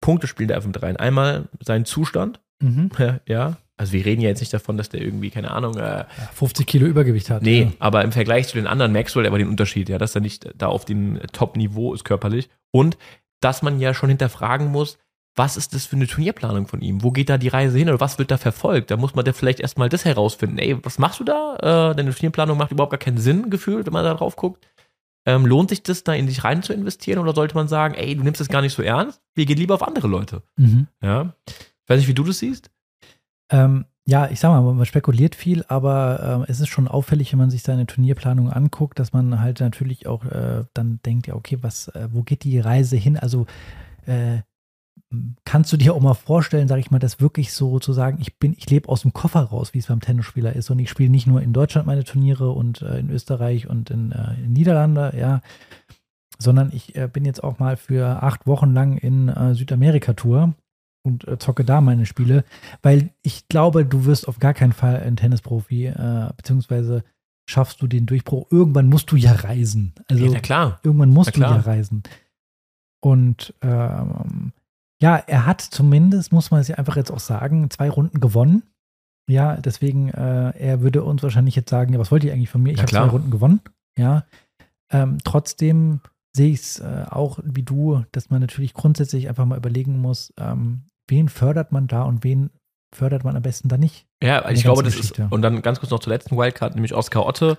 Punkte spielen da einfach mit rein. Einmal sein Zustand, mhm. ja. Also wir reden ja jetzt nicht davon, dass der irgendwie, keine Ahnung, äh, ja 50 Kilo Übergewicht hat. Nee, Ja. aber im Vergleich zu den anderen merkst du halt aber den Unterschied, ja, dass er nicht da auf dem Top-Niveau ist körperlich. Und dass man ja schon hinterfragen muss, was ist das für eine Turnierplanung von ihm? Wo geht da die Reise hin oder was wird da verfolgt? Da muss man da vielleicht erstmal das herausfinden. Ey, was machst du da? Äh, deine Turnierplanung macht überhaupt gar keinen Sinn, gefühlt, wenn man da drauf guckt. Ähm, lohnt sich das, da in dich rein zu investieren oder sollte man sagen, ey, du nimmst das gar nicht so ernst? Wir gehen lieber auf andere Leute. Mhm. Ja. Ich weiß nicht, wie du das siehst. Ähm, ja, ich sag mal, man spekuliert viel, aber ähm, es ist schon auffällig, wenn man sich seine Turnierplanung anguckt, dass man halt natürlich auch äh, dann denkt, ja, okay, was, äh, wo geht die Reise hin? Also äh, kannst du dir auch mal vorstellen, sag ich mal, das wirklich so zu sagen, ich bin, ich lebe aus dem Koffer raus, wie es beim Tennisspieler ist. Und ich spiele nicht nur in Deutschland meine Turniere und äh, in Österreich und in, äh, in Niederlande, ja, sondern ich äh, bin jetzt auch mal für acht Wochen lang in äh, Südamerika-Tour und äh, zocke da meine Spiele, weil ich glaube, du wirst auf gar keinen Fall ein Tennisprofi, äh, beziehungsweise schaffst du den Durchbruch. Irgendwann musst du ja reisen. Also ja, klar. irgendwann musst Na du ja klar. reisen. Und ähm, ja, er hat zumindest, muss man es ja einfach jetzt auch sagen, zwei Runden gewonnen. Ja, deswegen, äh, er würde uns wahrscheinlich jetzt sagen, ja, was wollt ihr eigentlich von mir? Ich habe zwei. Runden gewonnen. Ja. Ähm, trotzdem sehe ich es äh, auch wie du, dass man natürlich grundsätzlich einfach mal überlegen muss, ähm, wen fördert man da und wen fördert man am besten da nicht. Ja, ich glaube, das ist. Geschichte. Und dann ganz kurz noch zur letzten Wildcard, nämlich Oskar Otte.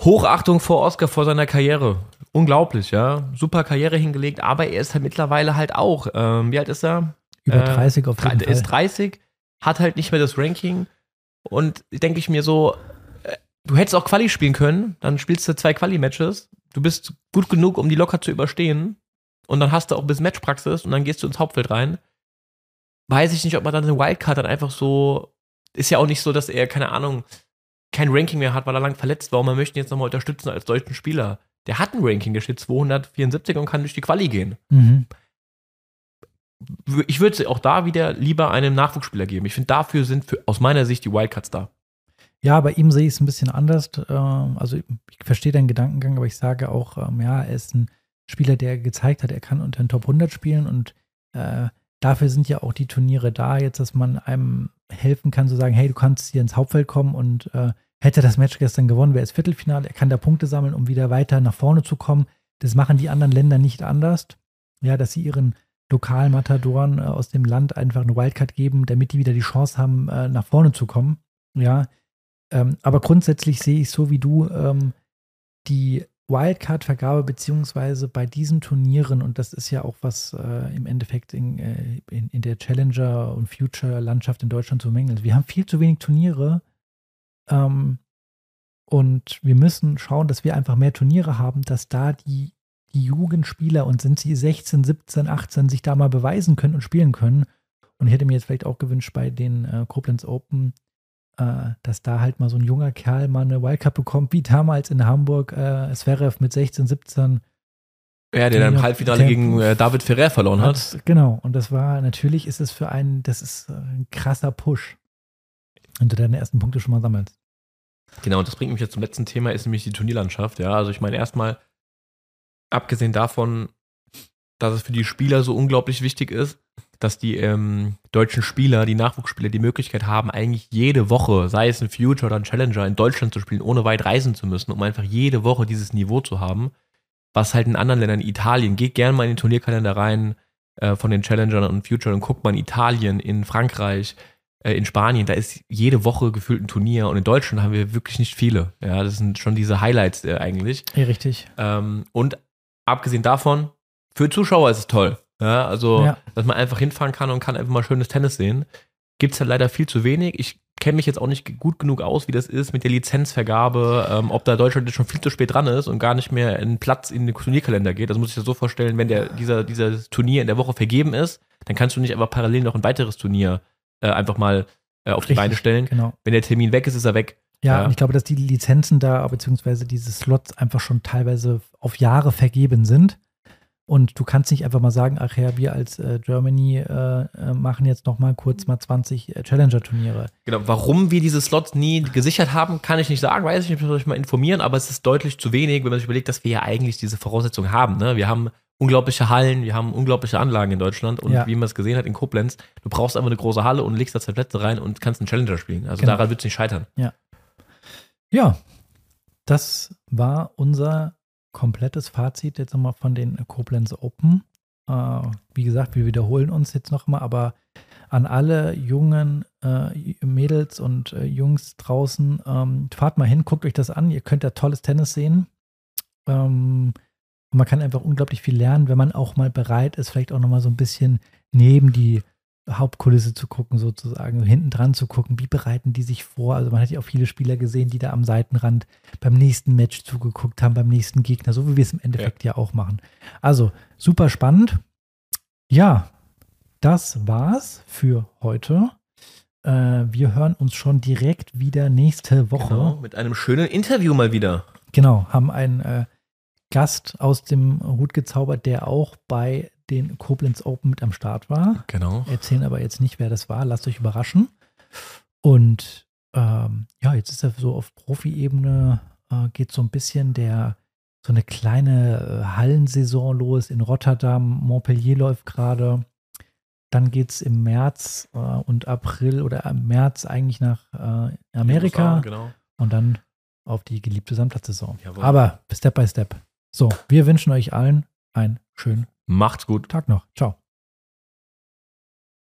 Hochachtung vor Oskar vor seiner Karriere. Unglaublich, ja. Super Karriere hingelegt, aber er ist halt mittlerweile halt auch. Ähm, wie alt ist er? Über Äh, 30 auf Drei- jeden Er ist Fall. 30, hat halt nicht mehr das Ranking Und denke ich mir so, äh, du hättest auch Quali spielen können, dann spielst du zwei Quali-Matches, du bist gut genug, um die locker zu überstehen und dann hast du auch ein bisschen Matchpraxis und dann gehst du ins Hauptfeld rein. Weiß ich nicht, ob man dann eine Wildcard dann einfach so, ist ja auch nicht so, dass er, keine Ahnung, kein Ranking mehr hat, weil er lang verletzt war und man möchte ihn jetzt nochmal unterstützen als deutschen Spieler. Der hat ein Ranking, der steht 274 und kann durch die Quali gehen. Mhm. Ich würde auch da wieder lieber einem Nachwuchsspieler geben. Ich finde, dafür sind für, aus meiner Sicht die Wildcards da. Ja, bei ihm sehe ich es ein bisschen anders. Ähm, also ich verstehe deinen Gedankengang, aber ich sage auch, ähm, ja, er ist ein Spieler, der gezeigt hat, er kann unter den Top 100 spielen und äh, dafür sind ja auch die Turniere da, jetzt, dass man einem helfen kann, zu sagen, hey, du kannst hier ins Hauptfeld kommen und äh, hätte das Match gestern gewonnen, wäre es Viertelfinale, er kann da Punkte sammeln, um wieder weiter nach vorne zu kommen. Das machen die anderen Länder nicht anders. Ja, dass sie ihren Lokalmatadoren äh, aus dem Land einfach eine Wildcard geben, damit die wieder die Chance haben, äh, nach vorne zu kommen. Ja, ähm, aber grundsätzlich sehe ich so wie du ähm, die Wildcard-Vergabe beziehungsweise bei diesen Turnieren, und das ist ja auch was äh, im Endeffekt in, äh, in, in, der Challenger- und Future-Landschaft in Deutschland zu mängeln. Wir haben viel zu wenig Turniere ähm, und wir müssen schauen, dass wir einfach mehr Turniere haben, dass da die, die Jugendspieler und sind sie 16, 17, 18 sich da mal beweisen können und spielen können. Und ich hätte mir jetzt vielleicht auch gewünscht bei den äh, Koblenz Open, äh, dass da halt mal so ein junger Kerl mal eine Wildcard bekommt, wie damals in Hamburg äh, Sverev mit 16, 17. Ja, der dann im Halbfinale der, gegen äh, David Ferrer verloren hat. hat. Genau, und das war, natürlich ist es für einen, das ist äh, ein krasser Push, du deine ersten Punkte schon mal sammelst. Genau, und das bringt mich jetzt zum letzten Thema, ist nämlich die Turnierlandschaft. Ja, also ich meine, erstmal, abgesehen davon, dass es für die Spieler so unglaublich wichtig ist, dass die ähm, deutschen Spieler, die Nachwuchsspieler, die Möglichkeit haben, eigentlich jede Woche, sei es ein Future oder ein Challenger, in Deutschland zu spielen, ohne weit reisen zu müssen, um einfach jede Woche dieses Niveau zu haben, was halt in anderen Ländern, Italien, geht gerne mal in den Turnierkalender rein äh, von den Challengern und Future und guckt mal in Italien, in Frankreich, in Spanien, da ist jede Woche gefühlt ein Turnier und in Deutschland haben wir wirklich nicht viele. Ja, das sind schon diese Highlights äh, eigentlich. Ja, richtig. Ähm, und abgesehen davon, für Zuschauer ist es toll. Ja, also, ja. dass man einfach hinfahren kann und kann einfach mal schönes Tennis sehen. Gibt es halt leider viel zu wenig. Ich kenne mich jetzt auch nicht gut genug aus, wie das ist mit der Lizenzvergabe, ähm, ob da Deutschland jetzt schon viel zu spät dran ist und gar nicht mehr einen Platz in den Turnierkalender geht. Das muss ich mir so vorstellen, wenn der, dieser, dieser Turnier in der Woche vergeben ist, dann kannst du nicht einfach parallel noch ein weiteres Turnier äh, einfach mal äh, auf Richtig, die Beine stellen. Genau. Wenn der Termin weg ist, ist er weg. Ja, ja, und ich glaube, dass die Lizenzen da, beziehungsweise diese Slots einfach schon teilweise auf Jahre vergeben sind. Und du kannst nicht einfach mal sagen, ach ja, wir als äh, Germany äh, äh machen jetzt noch mal kurz mal 20 äh, Challenger-Turniere. Genau, warum wir diese Slots nie gesichert haben, kann ich nicht sagen, weiß ich nicht, muss ich mal informieren, aber es ist deutlich zu wenig, wenn man sich überlegt, dass wir ja eigentlich diese Voraussetzungen haben. Ne? Wir haben unglaubliche Hallen, wir haben unglaubliche Anlagen in Deutschland und ja. wie man es gesehen hat in Koblenz, du brauchst einfach eine große Halle und legst da zwei Plätze rein und kannst einen Challenger spielen. Also genau. daran wird es nicht scheitern. Ja. Ja, das war unser komplettes Fazit jetzt nochmal von den Koblenz Open. Äh, wie gesagt, wir wiederholen uns jetzt nochmal, aber an alle jungen äh, Mädels und äh, Jungs draußen, ähm, fahrt mal hin, guckt euch das an. Ihr könnt ja tolles Tennis sehen. Ähm, und man kann einfach unglaublich viel lernen, wenn man auch mal bereit ist, vielleicht auch nochmal so ein bisschen neben die Hauptkulisse zu gucken, sozusagen, hinten dran zu gucken, wie bereiten die sich vor. Also man hat ja auch viele Spieler gesehen, die da am Seitenrand beim nächsten Match zugeguckt haben, beim nächsten Gegner, so wie wir es im Endeffekt ja, ja auch machen. Also super spannend. Ja, das war's für heute. Äh, wir hören uns schon direkt wieder nächste Woche. Genau, mit einem schönen Interview mal wieder. Genau, haben einen äh, Gast aus dem Hut gezaubert, der auch bei den Koblenz Open mit am Start war. Genau. Erzählen aber jetzt nicht, wer das war. Lasst euch überraschen. Und ähm, ja, jetzt ist er so auf Profi-Ebene, äh, geht so ein bisschen der, so eine kleine äh, Hallensaison los in Rotterdam. Montpellier läuft gerade. Dann geht es im März äh, und April oder im März eigentlich nach äh, Amerika. USA, genau. Und dann auf die geliebte Sandplatzsaison. Aber Step by Step. So, wir wünschen euch allen einen schönen Macht's gut. Tag noch. Ciao.